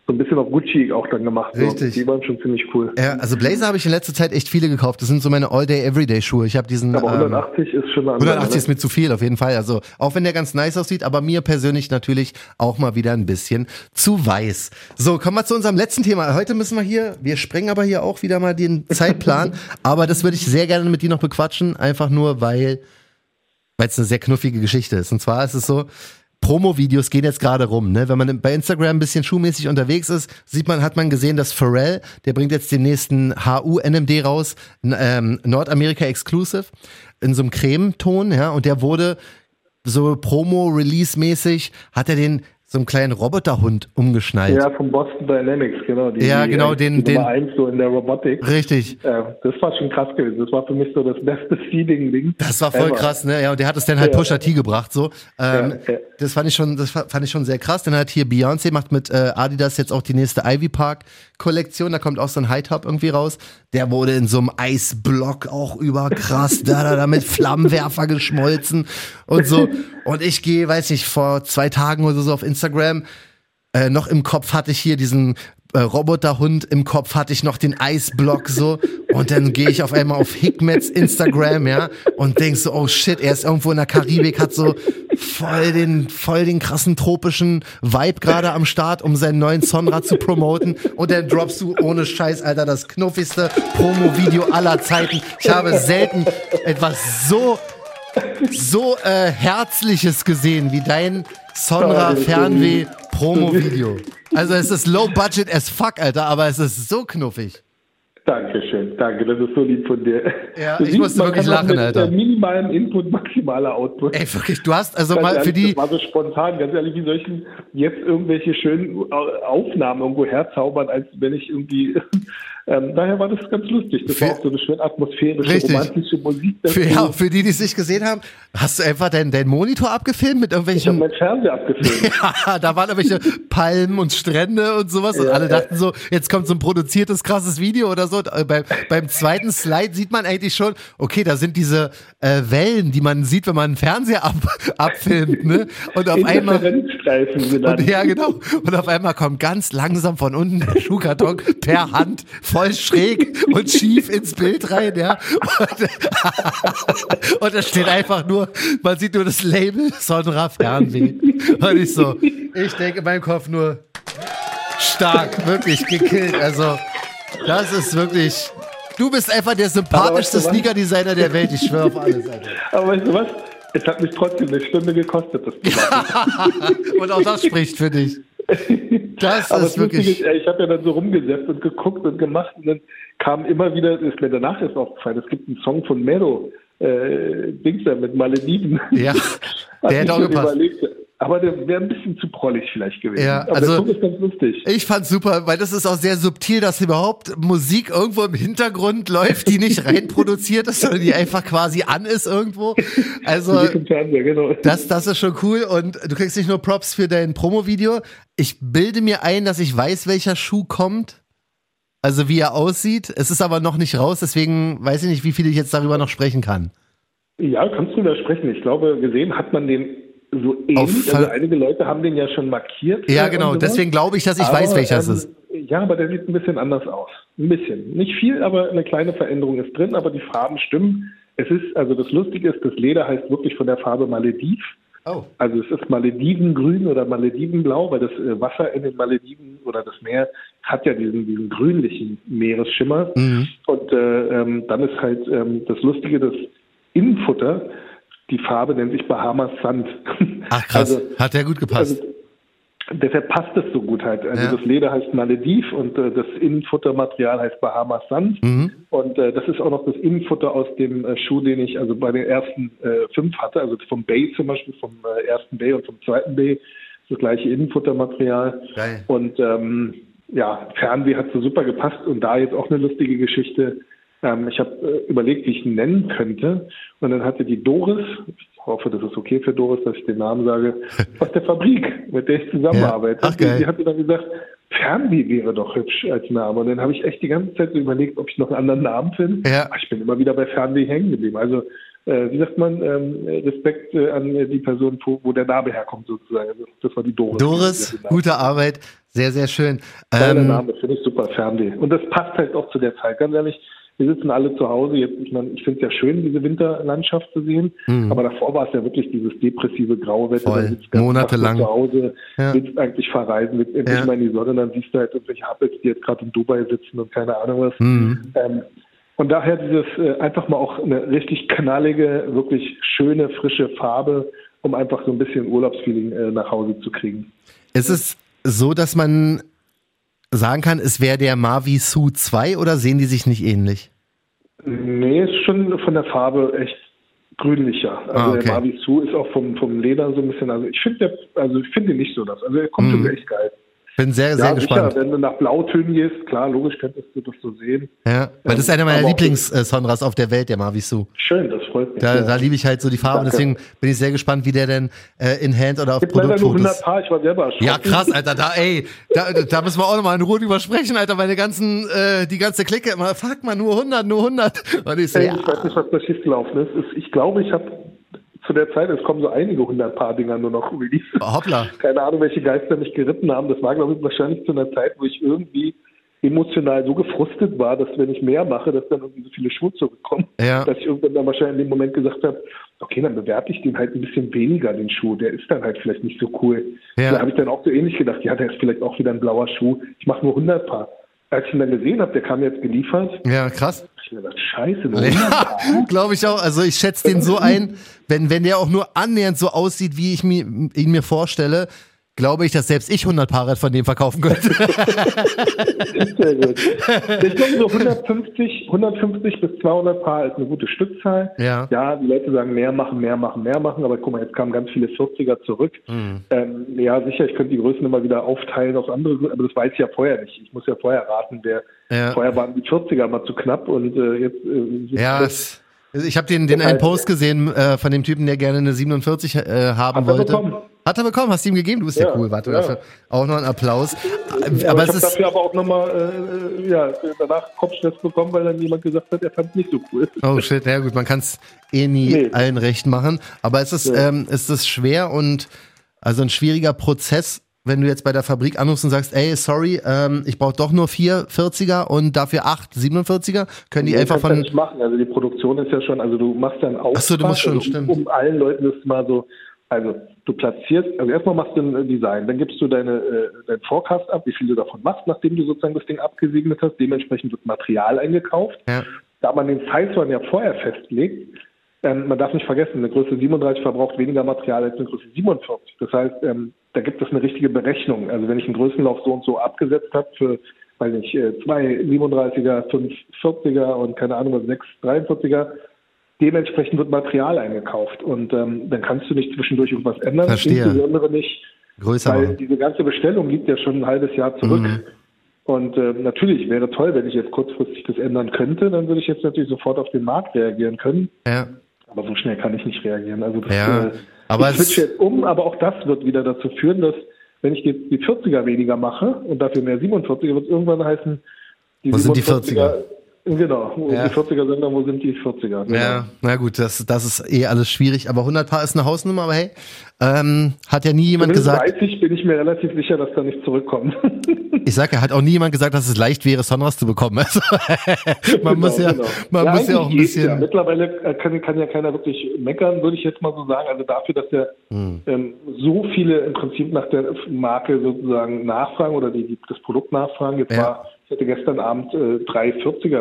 so ein bisschen auf Gucci auch dann gemacht. Richtig. So. Die waren schon ziemlich cool. Ja, also Blazer habe ich in letzter Zeit echt viele gekauft. Das sind so meine All-Day-Everyday-Schuhe. Ich habe diesen. Aber ähm, 180 ist schon eine 180 ist ne? mir zu viel, auf jeden Fall. Also, auch wenn der ganz nice aussieht, aber mir persönlich natürlich auch mal wieder ein bisschen zu weiß. So, kommen wir zu unserem letzten Thema. Heute müssen wir hier, wir sprengen aber hier auch wieder mal den Zeitplan, aber das würde ich sehr gerne mit dir noch bequatschen, einfach nur, weil, weil es eine sehr knuffige Geschichte ist. Und zwar ist es so, Promo-Videos gehen jetzt gerade rum, ne? Wenn man bei Instagram ein bisschen schuhmäßig unterwegs ist, sieht man, hat man gesehen, dass Pharrell, der bringt jetzt den nächsten HU NMD raus, ähm, Nordamerika Exclusive, in so einem Cremeton, ja, und der wurde so Promo-Release-mäßig, hat er den so einen kleinen Roboterhund umgeschnallt. Ja, von Boston Dynamics, genau. Die, Ja, die, genau, äh, den- die Nummer den- eins so in der Robotik. Richtig. Äh, das war schon krass gewesen. Das war für mich so das beste Feeding-Ding. Das war voll ever. krass, ne? Ja, und der hat es dann halt Ja. Pusha T gebracht, so. Ähm, Ja, ja. Das fand ich schon, das fand ich schon sehr krass. Dann hat hier Beyoncé macht mit äh, Adidas jetzt auch die nächste Ivy Park Kollektion. Da kommt auch so ein High Top irgendwie raus. Der wurde in so einem Eisblock auch überkrass, da, da, da mit Flammenwerfer geschmolzen und so. Und ich gehe, weiß nicht, vor zwei Tagen oder so auf Instagram. Äh, noch im Kopf hatte ich hier diesen äh, Roboterhund, im Kopf hatte ich noch den Eisblock so und dann gehe ich auf einmal auf Hikmets Instagram, ja, und denk so, oh shit, er ist irgendwo in der Karibik, hat so voll den, voll den krassen tropischen Vibe gerade am Start, um seinen neuen Sonra zu promoten und dann droppst du ohne Scheiß, Alter, das knuffigste Promo-Video aller Zeiten. Ich habe selten etwas so so äh, Herzliches gesehen wie dein Sonra Fernweh Promo-Video. Also es ist low budget as fuck, Alter, aber es ist so knuffig. Dankeschön, danke, das ist so lieb von dir. Ja, ich musste wirklich lachen, mit, Alter. Äh, minimalem Input, maximaler Output. Ey, wirklich, du hast also Ganz mal für ehrlich, die Das war so spontan, ganz ehrlich, wie soll ich jetzt irgendwelche schönen Au- Aufnahmen irgendwo herzaubern, als wenn ich irgendwie. Ähm, daher war das ganz lustig. Das Für- war auch so eine schön atmosphärische, Richtig. romantische Musik. für, ja, für die, die es nicht gesehen haben, hast du einfach deinen dein Monitor abgefilmt mit Ich habe irgendwelchen meinen Fernseher abgefilmt. Ja, da waren irgendwelche Palmen und Strände und sowas und Ja, alle ja. dachten so, jetzt kommt so ein produziertes krasses Video oder so. Und, äh, beim, beim zweiten Slide sieht man eigentlich schon, okay, da sind diese äh, Wellen, die man sieht, wenn man einen Fernseher ab, abfilmt, ne? Und auf einmal und, ja, genau. Und auf einmal kommt ganz langsam von unten der Schuhkarton per Hand voll schräg und schief ins Bild rein, ja. Und, und da steht einfach nur, man sieht nur das Label Sonra Fernweh. Und ich so, ich denke in meinem Kopf nur stark, wirklich gekillt. Also, das ist wirklich. Du bist einfach der sympathischste weißt du? Sneaker-Designer der Welt. Ich schwöre auf alles, Alter. Aber weißt du was? Es hat mich trotzdem eine Stunde gekostet, das zu machen. Und auch das spricht für dich. Das Aber ist wirklich. ist, ich habe ja dann so rumgesetzt und geguckt und gemacht und dann kam immer wieder, ist mir danach erst aufgefallen, es gibt einen Song von Mero, äh, Dings da mit Malediven. Ja, der hätte auch gepasst. überlegt. Aber der wäre ein bisschen zu prollig vielleicht gewesen. Ja, Aber also- der Song ist ganz lustig. Ich fand's super, weil das ist auch sehr subtil, dass überhaupt Musik irgendwo im Hintergrund läuft, die nicht rein produziert ist, sondern die einfach quasi an ist irgendwo. Also Fernseher, genau. das, das ist schon cool und du kriegst nicht nur Props für dein Promo-Video. Ich bilde mir ein, dass ich weiß, welcher Schuh kommt. Also wie er aussieht. Es ist aber noch nicht raus, deswegen weiß ich nicht, wie viel ich jetzt darüber noch sprechen kann. Ja, kannst du da sprechen. Ich glaube, gesehen hat man den so ähnlich. Also einige Leute haben den ja schon markiert. Ja, äh, genau. Deswegen glaube ich, dass ich Aber, weiß, welcher es ähm, ist. Ja, aber der sieht ein bisschen anders aus. Ein bisschen. Nicht viel, aber eine kleine Veränderung ist drin, aber die Farben stimmen. Es ist, also das Lustige ist, das Leder heißt wirklich von der Farbe Malediv. Oh. Also es ist Maledivengrün oder Maledivenblau, weil das äh, Wasser in den Malediven oder das Meer hat ja diesen, diesen grünlichen Meeresschimmer. Mhm. Und äh, ähm, dann ist halt ähm, das Lustige, das Innenfutter, die Farbe nennt sich Bahamas Sand. Ach krass, also, hat ja gut gepasst. Also, deshalb passt es so gut halt. Also ja. das Leder heißt Malediv und äh, das Innenfuttermaterial heißt Bahamas Sand. Mhm. Und äh, das ist auch noch das Innenfutter aus dem äh, Schuh, den ich also bei den ersten äh, fünf hatte, also vom Bay zum Beispiel, vom äh, ersten Bay und vom zweiten Bay, das gleiche Innenfuttermaterial. Geil. Und ähm, ja, Fernweh hat so super gepasst und da jetzt auch eine lustige Geschichte. Ähm, ich habe äh, überlegt, wie ich ihn nennen könnte. Und dann hatte die Doris, hoffe, das ist okay für Doris, dass ich den Namen sage, aus der Fabrik, mit der ich zusammenarbeite. Ja. Ach, geil. Die hat mir dann gesagt, Fernweh wäre doch hübsch als Name. Und dann habe ich echt die ganze Zeit so überlegt, ob ich noch einen anderen Namen finde. Ja. ich bin immer wieder bei Fernweh hängen geblieben. Also, äh, wie sagt man, ähm, Respekt äh, an die Person, wo, wo, der Name herkommt sozusagen. Also, das war die Doris. Doris, gute Arbeit, sehr, sehr schön. Ähm, der Name finde ich super, Fernweh. Und das passt halt auch zu der Zeit, ganz ehrlich wir sitzen alle zu Hause. Jetzt, ich meine, ich finde es ja schön, diese Winterlandschaft zu sehen, mhm. aber davor war es ja wirklich dieses depressive graue Wetter. Voll. Sitzt Monatelang. Zu Hause, ja. willst eigentlich verreisen, willst endlich ja. mal in die Sonne, dann siehst du halt irgendwelche Happels, die jetzt gerade in Dubai sitzen und keine Ahnung was. Mhm. Ähm, und daher dieses äh, einfach mal auch eine richtig knallige, wirklich schöne, frische Farbe, um einfach so ein bisschen Urlaubsfeeling äh, nach Hause zu kriegen. Ist es so, dass man sagen kann, es wäre der Mavi Su 2 oder sehen die sich nicht ähnlich? Nee, ist schon von der Farbe echt grünlicher. Also ah, okay. der Mavi Su ist auch vom, vom Leder so ein bisschen, also ich finde also ich finde nicht so das. Also er kommt mm. schon echt geil. Bin sehr, sehr ja, gespannt. Sicher, wenn du nach Blautönen gehst, klar, logisch könntest du das so sehen. Ja, weil das ist einer meiner Lieblings-Sonras auf der Welt, der Mavisu. Schön, das freut mich. Da, ja. da liebe ich halt so die Farben, deswegen bin ich sehr gespannt, wie der denn äh, in Hand oder auf Gibt Produktfotos. Leider nur 100 Paar, ich war selber erschrocken. Ja, krass, Alter, da, ey, da, da müssen wir auch nochmal in Ruhe drüber sprechen, Alter, meine ganzen, äh, die ganze Clique immer, fuck mal, nur 100, nur 100. Und ich, so, ey, ja. ich weiß nicht, was da schiefgelaufen ist. Ich glaube, ich habe zu der Zeit, es kommen so einige hundert Paar Dinger nur noch release. Hoppla. Keine Ahnung, welche Geister mich geritten haben. Das war, glaube ich, wahrscheinlich zu einer Zeit, wo ich irgendwie emotional so gefrustet war, dass wenn ich mehr mache, dass dann irgendwie so viele Schuhe zurückkommen, ja. dass ich irgendwann dann wahrscheinlich in dem Moment gesagt habe, okay, dann bewerte ich den halt ein bisschen weniger, den Schuh. Der ist dann halt vielleicht nicht so cool. Ja. Da habe ich dann auch so ähnlich gedacht, ja, der ist vielleicht auch wieder ein blauer Schuh. Ich mache nur 100 Paar. Als ich ihn dann gesehen habe, der kam jetzt geliefert. Ja, krass. Gedacht, scheiße. Ja, Glaube ich auch. Also ich schätze den so ein, wenn, wenn der auch nur annähernd so aussieht, wie ich mir, ihn mir vorstelle, glaube ich, dass selbst ich 100 Paare von dem verkaufen könnte. Sehr gut. Ich glaube, so 150, 150 bis 200 Paar ist eine gute Stückzahl. Ja. ja, die Leute sagen, mehr machen, mehr machen, mehr machen, aber guck mal, jetzt kamen ganz viele 40er zurück. Mhm. Ähm, ja, sicher, ich könnte die Größen immer wieder aufteilen auf andere, aber das weiß ich ja vorher nicht. Ich muss ja vorher raten, der ja. vorher waren die 40er mal zu knapp und äh, jetzt äh, ja, das, ich habe den, den einen Post gesehen äh, von dem Typen, der gerne eine 47 äh, haben Hat wollte. Bekommen. Hat er bekommen? Hast du ihm gegeben? Du bist ja, ja cool. Warte, ja. dafür auch noch einen Applaus. Ja, aber, aber ich habe dafür aber auch nochmal äh, ja, danach Kopfstress bekommen, weil dann jemand gesagt hat, er fand es nicht so cool. Oh shit, ja gut, man kann es eh nie nee. allen recht machen. Aber es ist, ähm, es ist schwer und also ein schwieriger Prozess, wenn du jetzt bei der Fabrik anrufst und sagst, ey, sorry, ähm, ich brauche doch nur vier 40er und dafür acht 47er, können die nee, einfach von... Ja nicht machen. Also die Produktion ist ja schon, also du machst dann auch, so, du musst schon, also, um, um, allen Leuten das mal so, also du platzierst, also erstmal machst du ein Design, dann gibst du deine, äh, deinen Forecast ab, wie viel du davon machst, nachdem du sozusagen das Ding abgesegnet hast. Dementsprechend wird Material eingekauft. Ja. Da man den Size ja vorher festlegt, ähm, man darf nicht vergessen, eine Größe 37 verbraucht weniger Material als eine Größe 47. Das heißt, ähm, da gibt es eine richtige Berechnung. Also wenn ich einen Größenlauf so und so abgesetzt habe für, weiß nicht, äh, zwei 37er, fünf 40er und keine Ahnung, was, sechs 43er, dementsprechend wird Material eingekauft. Und ähm, dann kannst du nicht zwischendurch irgendwas ändern. Verstehe. Insbesondere nicht, Größer weil machen. diese ganze Bestellung liegt ja schon ein halbes Jahr zurück. Mhm. Und äh, natürlich wäre toll, wenn ich jetzt kurzfristig das ändern könnte, dann würde ich jetzt natürlich sofort auf den Markt reagieren können. Ja. Aber so schnell kann ich nicht reagieren. Also das, ja, äh, aber ich switche jetzt um, aber auch das wird wieder dazu führen, dass wenn ich jetzt die 40er weniger mache und dafür mehr 47er, wird es irgendwann heißen, die Wo 47er, sind die 40er? Genau, wo Ja. die 40er sind, dann wo sind die 40er? Genau. Ja, na gut, das, das ist eh alles schwierig, aber 100 Paar ist eine Hausnummer, aber hey, ähm, hat ja nie jemand Zumindest gesagt, weiß ich, bin ich mir relativ sicher, dass da nicht zurückkommt. ich sag ja, hat auch nie jemand gesagt, dass es leicht wäre, Sonras zu bekommen. Also, man muss ja, Genau, man ja, muss ja auch ein geht's Ja. bisschen, Mittlerweile äh, kann, kann ja keiner wirklich meckern, würde ich jetzt mal so sagen. Also dafür, dass ja Hm. ähm, so viele im Prinzip nach der Marke sozusagen nachfragen oder die, die das Produkt nachfragen. Jetzt Ja. war, ich hatte gestern Abend äh, drei 40er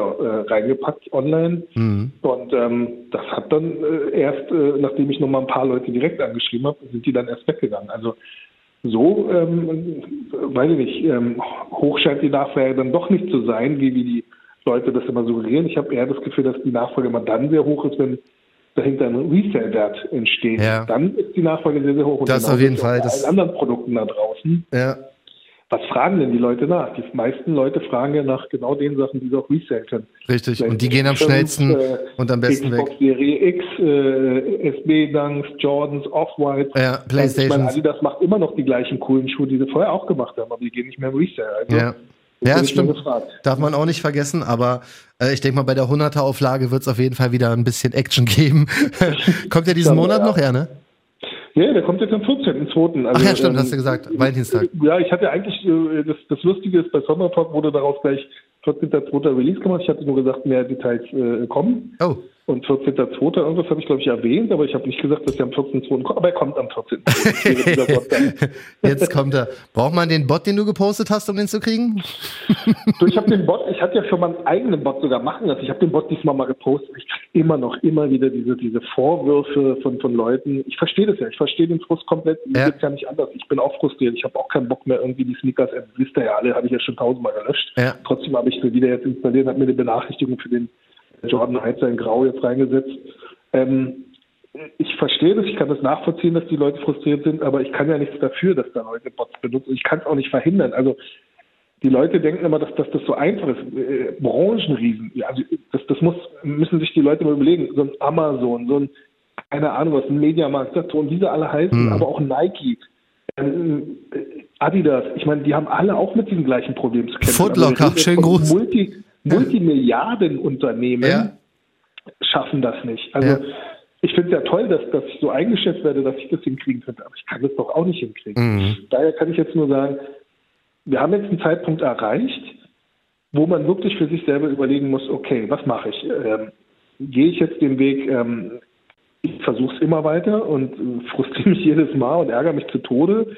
äh, reingepackt online. Mhm. Und ähm, das hat dann äh, erst, äh, nachdem ich nochmal ein paar Leute direkt angeschrieben habe, sind die dann erst weggegangen. Also so, ähm, weiß ich nicht, ähm, hoch scheint die Nachfrage dann doch nicht zu sein, wie, wie die Leute das immer suggerieren. Ich habe eher das Gefühl, dass die Nachfrage immer dann sehr hoch ist, wenn dahinter ein Resale-Wert entsteht. Ja. Dann ist die Nachfrage sehr, sehr hoch. Und Das auf jeden Fall, das- allen anderen Produkten da draußen. ja, Was fragen denn die Leute nach? Die meisten Leute fragen ja nach genau den Sachen, die sie auch resell können. richtig. Und die gehen am Fünf, schnellsten äh, und am besten Xbox weg. Serie X, äh, SB-Dunks, Jordans, Off-White. Ja, Ich meine, Playstations. Adidas macht immer noch die gleichen coolen Schuhe, die sie vorher auch gemacht haben, aber die gehen nicht mehr im Resell. Also, Ja. Ja, das stimmt. Darf man auch nicht vergessen, aber äh, ich denke mal, bei der 100er Auflage wird es auf jeden Fall wieder ein bisschen Action geben. Kommt ja diesen Monat ja. noch, ja, ne? Ja, der kommt jetzt am 14.2. Also, Ach ja, stimmt, ähm, hast du gesagt. Valentinstag. Ja, ich hatte eigentlich, äh, das, das Lustige ist, bei Summer Talk wurde daraus gleich 14.2. Release gemacht. Ich hatte nur gesagt, mehr Details äh, kommen. Oh, Und 14.2. irgendwas habe ich, glaube ich, erwähnt, aber ich habe nicht gesagt, dass er am 14.2. kommt. Aber er kommt am 14.2. jetzt kommt er. Braucht man den Bot, den du gepostet hast, um den zu kriegen? du, ich habe den Bot, ich hatte ja schon meinen eigenen Bot sogar machen lassen. Ich habe den Bot diesmal mal gepostet. Ich kriege immer noch, immer wieder diese, diese Vorwürfe von, von Leuten. Ich verstehe das ja. Ich verstehe den Frust komplett. Mir Ja. geht's ja nicht anders. Ich bin auch frustriert. Ich habe auch keinen Bock mehr, irgendwie die Sneakers, äh, wisst ihr ja alle, habe ich ja schon tausendmal gelöscht. Ja. Trotzdem habe ich sie wieder jetzt installiert, habe mir eine Benachrichtigung für den Jordan 1 in Grau jetzt reingesetzt. Ähm, ich verstehe das, ich kann das nachvollziehen, dass die Leute frustriert sind, aber ich kann ja nichts dafür, dass da Leute Bots benutzen. Ich kann es auch nicht verhindern. Also die Leute denken immer, dass, dass das so einfach ist. Äh, Branchenriesen, ja, also das, das muss, müssen sich die Leute mal überlegen. So ein Amazon, so ein, keine Ahnung was, ein Mediamarkt, Saturn, wie sie alle heißen, aber auch Nike, ähm, Adidas, ich meine, die haben alle auch mit diesem gleichen Problem zu kämpfen. Footlocker, schönen von Gruß. Multi, Multimilliardenunternehmen Ja. schaffen das nicht. Also Ja. ich finde es ja toll, dass, dass ich so eingeschätzt werde, dass ich das hinkriegen könnte, aber ich kann das doch auch nicht hinkriegen. Mhm. Daher kann ich jetzt nur sagen, wir haben jetzt einen Zeitpunkt erreicht, wo man wirklich für sich selber überlegen muss, okay, was mache ich? Ähm, gehe ich jetzt den Weg, ähm, ich versuche es immer weiter und äh, frustriere mich jedes Mal und ärgere mich zu Tode,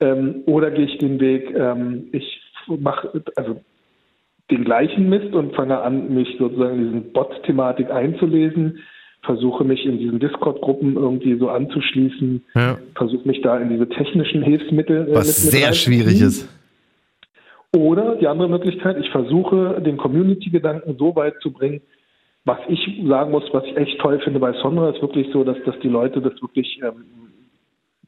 ähm, oder gehe ich den Weg, ähm, ich mache also den gleichen Mist und fange an, mich sozusagen in diesen Bot-Thematik einzulesen, versuche mich in diesen Discord-Gruppen irgendwie so anzuschließen, Ja. versuche mich da in diese technischen Hilfsmittel äh, Was mit sehr schwierig ist. Oder die andere Möglichkeit, ich versuche den Community-Gedanken so weit zu bringen, was ich sagen muss, was ich echt toll finde bei Sonra, ist wirklich so, dass, dass die Leute das wirklich ähm,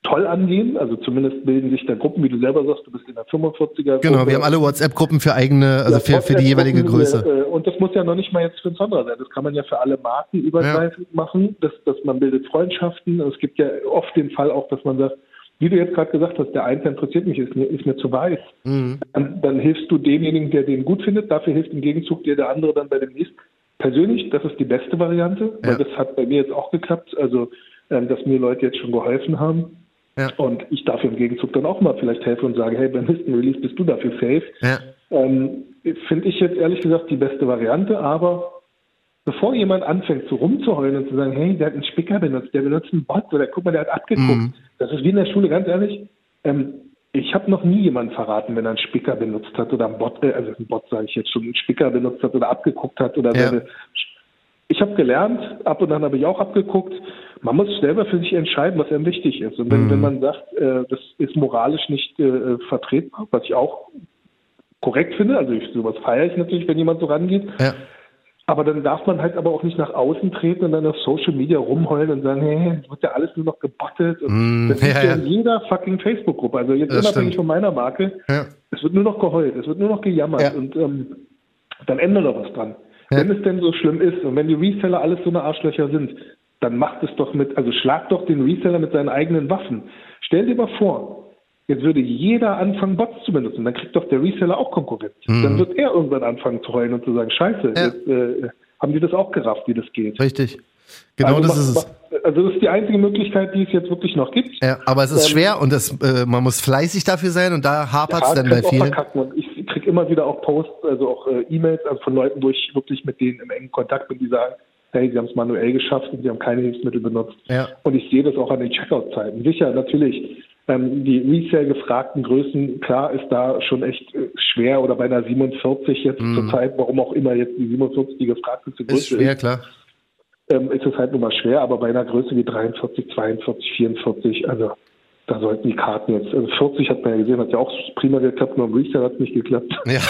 toll angehen. Also zumindest bilden sich da Gruppen, wie du selber sagst, du bist in der 45er. Genau, wir haben alle WhatsApp-Gruppen für eigene, also Ja, für, für die jeweilige Größe. äh, Und das muss ja noch nicht mal jetzt für ein Sonra sein. Das kann man ja für alle Marken übergreifend machen, dass, dass man bildet Freundschaften. Es gibt ja oft den Fall auch, dass man sagt, wie du jetzt gerade gesagt hast, der Einzelne interessiert mich, ist mir, ist mir zu weiß. Mhm. Dann, dann hilfst du demjenigen, der den gut findet, dafür hilft im Gegenzug dir der andere dann bei dem nächsten. Persönlich, das ist die beste Variante, weil Ja. das hat bei mir jetzt auch geklappt, also ähm, dass mir Leute jetzt schon geholfen haben. Ja. Und ich dafür im Gegenzug dann auch mal vielleicht helfe und sage, hey, beim nächsten Release bist du dafür safe. Ja. Ähm, Finde ich jetzt ehrlich gesagt die beste Variante, aber bevor jemand anfängt so rumzuheulen und zu sagen, hey, der hat einen Spicker benutzt, der benutzt einen Bot oder guck mal, der hat abgeguckt. Mhm. Das ist wie in der Schule, ganz ehrlich. Ähm, ich habe noch nie jemanden verraten, wenn er einen Spicker benutzt hat oder einen Bot, äh, also einen Bot sage ich jetzt schon, einen Spicker benutzt hat oder abgeguckt hat oder Ja. seine ich habe gelernt, ab und an habe ich auch abgeguckt. Man muss selber für sich entscheiden, was einem wichtig ist. Und wenn, Mhm. wenn man sagt, äh, das ist moralisch nicht äh, vertretbar, was ich auch korrekt finde, also ich, sowas feiere ich natürlich, wenn jemand so rangeht, Ja. aber dann darf man halt aber auch nicht nach außen treten und dann auf Social Media rumheulen und sagen, hey, es wird ja alles nur noch gebottet. Und Mm, das ist ja, in jeder fucking Facebook-Gruppe. Also jetzt Das unabhängig stimmt. von meiner Marke, Ja. es wird nur noch geheult, es wird nur noch gejammert Ja. und ähm, dann ändert doch was dran. Ja. Wenn es denn so schlimm ist und wenn die Reseller alles so eine Arschlöcher sind, dann macht es doch mit, also schlag doch den Reseller mit seinen eigenen Waffen. Stell dir mal vor, Jetzt würde jeder anfangen, Bots zu benutzen. Dann kriegt doch der Reseller auch Konkurrenz. Mhm. Dann wird er irgendwann anfangen zu heulen und zu sagen, scheiße, Ja. jetzt, äh, haben die das auch gerafft, wie das geht. Richtig. Genau also, das ist es. Also das ist die einzige Möglichkeit, die es jetzt wirklich noch gibt. Ja, aber es ist Ähm, schwer und das, äh, man muss fleißig dafür sein und da hapert es Ja, dann bei vielen. Immer wieder auch Posts, also auch äh, E-Mails also von Leuten, wo ich wirklich mit denen im engen Kontakt bin, die sagen, hey, sie haben es manuell geschafft und sie haben keine Hilfsmittel benutzt. Ja. Und ich sehe das auch an den Checkout-Zeiten. Sicher, natürlich, ähm, die Resale gefragten Größen, klar ist da schon echt äh, schwer oder bei einer 47 jetzt zur Zeit, warum auch immer jetzt die 47 die gefragte. Ist Größe schwer, klar. ähm, ist es halt nun mal schwer, aber bei einer Größe wie 43, 42, 44, also da sollten die Karten jetzt, also 40 hat man ja gesehen, hat ja auch prima geklappt, nur im Resale hat es nicht geklappt. Ja,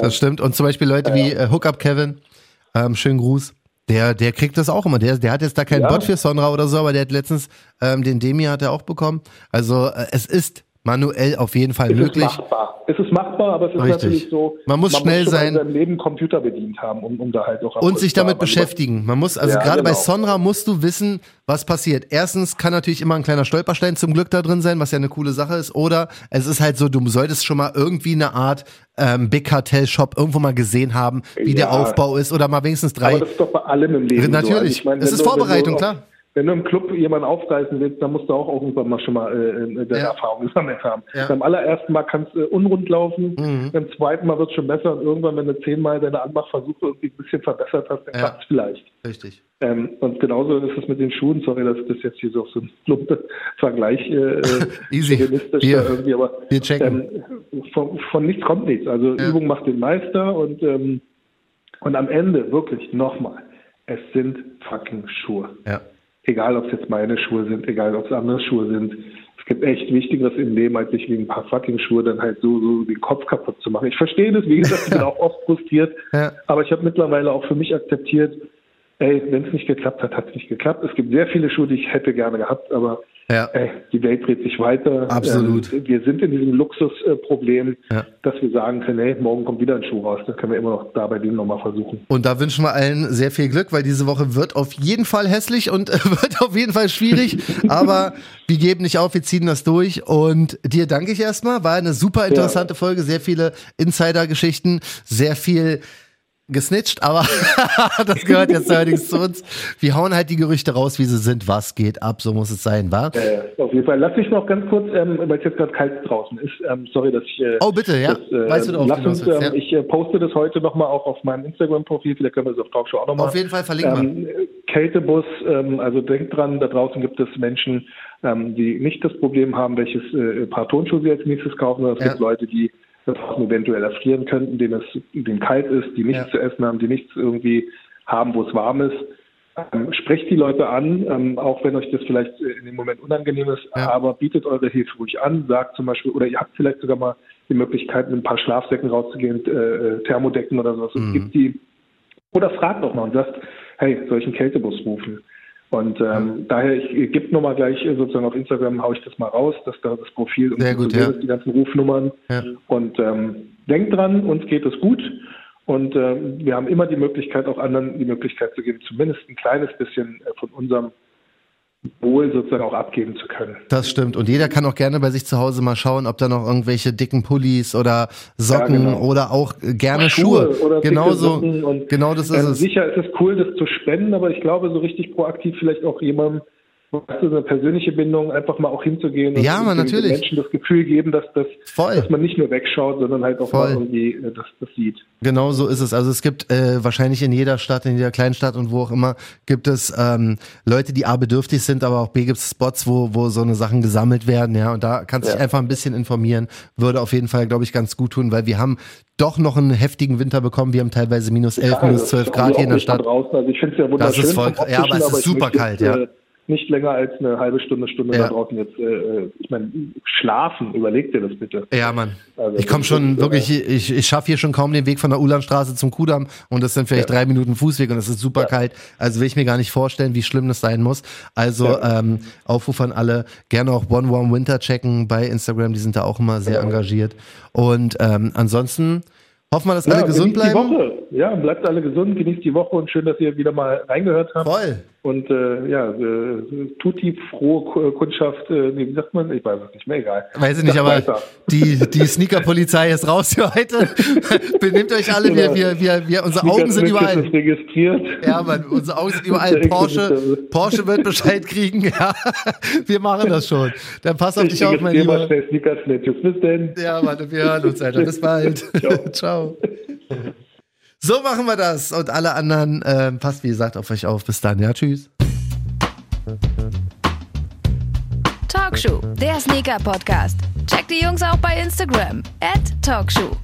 das stimmt. Und zum Beispiel Leute wie äh, Hookup Kevin, ähm, schönen Gruß. Der, der kriegt das auch immer. Der, der hat jetzt da keinen Ja. Bot für Sonra oder so, aber der hat letztens ähm, den Demi hat er auch bekommen. Also äh, es ist manuell auf jeden Fall Es möglich. ist machbar. Es ist machbar, aber es ist Richtig. natürlich so, Man muss schnell schon mal sein. in seinem Leben Computer bedient haben, um, um da halt auch Und sich damit beschäftigen. Man muss, also Ja, gerade bei genau. Sonra musst du wissen, was passiert. Erstens kann natürlich immer ein kleiner Stolperstein zum Glück da drin sein, was ja eine coole Sache ist. Oder es ist halt so, du solltest schon mal irgendwie eine Art ähm, Big Cartel Shop irgendwo mal gesehen haben, wie der Ja. Aufbau ist. Oder mal wenigstens drei. Aber das ist doch bei allem im Leben Natürlich. so. Also ich meine, Es ist Vorbereitung, klar. Wenn du im Club jemanden aufreißen willst, dann musst du auch irgendwann mal schon mal äh, deine Ja. Erfahrung gesammelt haben. Ja. Beim allerersten Mal kannst du äh, unrund laufen, Mhm. beim zweiten Mal wird es schon besser und irgendwann, wenn du zehnmal deine Anmachversuche irgendwie ein bisschen verbessert hast, dann Ja. klappt es vielleicht. Richtig. Ähm, und genauso ist es mit den Schuhen. Sorry, dass das jetzt hier so so ein plumper Vergleich äh, äh, Easy. Wir- irgendwie, aber wir checken. ähm, von, von nichts kommt nichts. Also. Übung macht den Meister und ähm, und am Ende wirklich nochmal, es sind fucking Schuhe. Ja. Egal, ob es jetzt meine Schuhe sind, egal, ob es andere Schuhe sind. Es gibt echt Wichtigeres im Leben, als sich wegen ein paar fucking Schuhe dann halt so, so den Kopf kaputt zu machen. Ich verstehe das, wie gesagt, ich bin auch oft frustriert, Ja. aber ich habe mittlerweile auch für mich akzeptiert, ey, wenn es nicht geklappt hat, hat es nicht geklappt. Es gibt sehr viele Schuhe, die ich hätte gerne gehabt, aber Ja. ey, die Welt dreht sich weiter. Absolut. Ähm, wir sind in diesem Luxusproblem, Ja. dass wir sagen können, hey, morgen kommt wieder ein Schuh raus. Das können wir immer noch da bei denen nochmal versuchen. Und da wünschen wir allen sehr viel Glück, weil diese Woche wird auf jeden Fall hässlich und äh, wird auf jeden Fall schwierig. Aber wir geben nicht auf, wir ziehen das durch. Und dir danke ich erstmal. War eine super interessante Folge, sehr viele Insider-Geschichten, sehr viel gesnitcht, aber das gehört jetzt allerdings zu uns. Wir hauen halt die Gerüchte raus, wie sie sind. Was geht ab? So muss es sein, wa? Äh, auf jeden Fall. Lass mich noch ganz kurz, ähm, weil es jetzt gerade kalt draußen ist, ähm, sorry, dass ich. Äh, Oh, bitte, ja. Das, äh, Weißt du, worauf lass uns, ähm, ja. Ich äh, poste das heute nochmal auch auf meinem Instagram-Profil, vielleicht können wir das auf Talkshow auch nochmal. Auf jeden Fall verlinken wir. ähm, Kältebus, ähm, also denkt dran, da draußen gibt es Menschen, ähm, die nicht das Problem haben, welches äh, Paar Turnschuhe sie als nächstes kaufen, sondern es Ja. gibt Leute, die draußen eventuell erfrieren könnten, denen es denen kalt ist, die nichts Ja. zu essen haben, die nichts irgendwie haben, wo es warm ist. Ähm, sprecht die Leute an, ähm, auch wenn euch das vielleicht in dem Moment unangenehm ist, Ja. aber bietet eure Hilfe ruhig an, sagt zum Beispiel, oder ihr habt vielleicht sogar mal die Möglichkeit, mit ein paar Schlafsäcken rauszugehen, äh, äh, Thermodecken oder sowas. Mhm. Gibt die, oder fragt doch mal und sagt, hey, soll ich einen Kältebus rufen? Und ähm, daher, ich, gebe nochmal gleich äh, sozusagen auf Instagram, haue ich das mal raus, dass da das Profil irgendwie gut, ja. die ganzen Rufnummern. Ja. Und ähm, denkt dran, uns geht es gut. Und ähm, wir haben immer die Möglichkeit, auch anderen die Möglichkeit zu geben, zumindest ein kleines bisschen äh, von unserem Wohl sozusagen auch abgeben zu können. Das stimmt. Und jeder kann auch gerne bei sich zu Hause mal schauen, ob da noch irgendwelche dicken Pullis oder Socken Ja, genau. oder auch gerne Schuhe. oder dicke Genauso. Genau das ist ähm, es. Sicher ist es cool, das zu spenden, aber ich glaube, so richtig proaktiv vielleicht auch jemandem, weißt du, so eine persönliche Bindung, einfach mal auch hinzugehen Ja, und Mann, den natürlich. Menschen das Gefühl geben, dass das, Voll. dass man nicht nur wegschaut, sondern halt auch Voll. mal irgendwie äh, das, das sieht. Genau so ist es. Also es gibt äh, wahrscheinlich in jeder Stadt, in jeder Kleinstadt und wo auch immer, gibt es ähm, Leute, die A bedürftig sind, aber auch B gibt es Spots, wo, wo so eine Sachen gesammelt werden, ja. Und da kannst du dich Ja. einfach ein bisschen informieren. Würde auf jeden Fall, glaube ich, ganz gut tun, weil wir haben doch noch einen heftigen Winter bekommen. Wir haben teilweise minus 11, Ja, minus das 12 ist Grad hier in der Stadt. Draußen. Also ich finde es ja wunderschön. Das ist voll- ja, aber es ist super kalt, ja. äh, Nicht länger als eine halbe Stunde, Stunde Ja. da draußen jetzt, äh, äh, ich meine, schlafen, überleg dir das bitte. Ja, Mann. Also ich komme schon ist, äh, wirklich, ich, ich schaffe hier schon kaum den Weg von der Ulandstraße zum Kudamm und das sind vielleicht Ja. drei Minuten Fußweg und es ist super Ja. kalt. Also will ich mir gar nicht vorstellen, wie schlimm das sein muss. Also ähm, Aufruf an alle, gerne auch One Warm Winter checken bei Instagram, die sind da auch immer sehr engagiert. Und ähm, ansonsten Hoffen wir, dass alle gesund bleiben. Die Woche. Ja, bleibt alle gesund, genießt die Woche und schön, dass ihr wieder mal reingehört habt. Voll. Und äh, ja, äh, tut die frohe Ku- Kundschaft, äh, nee, wie sagt man? Ich weiß es nicht mehr, egal. Weiß ich nicht, aber weiter. die, die Sneaker-Polizei ist raus für heute. Benehmt euch alle, wir, wir, wir, wir, unsere Augen sind überall. ist registriert. Ja, Mann, unsere Augen sind überall. Porsche, Porsche wird Bescheid kriegen. Ja, wir machen das schon. Dann pass auf Ich dich auf, mein mal Lieber. schnell Sneaker Snitches. Bis denn. Ja, Mann, wir hören uns, Alter. Bis bald. Ciao. Ciao. So machen wir das. Und alle anderen, ähm, passt wie gesagt auf euch auf. Bis dann. Ja, tschüss. Talkshow, der Sneaker-Podcast. Checkt die Jungs auch bei Instagram. At Talkshow.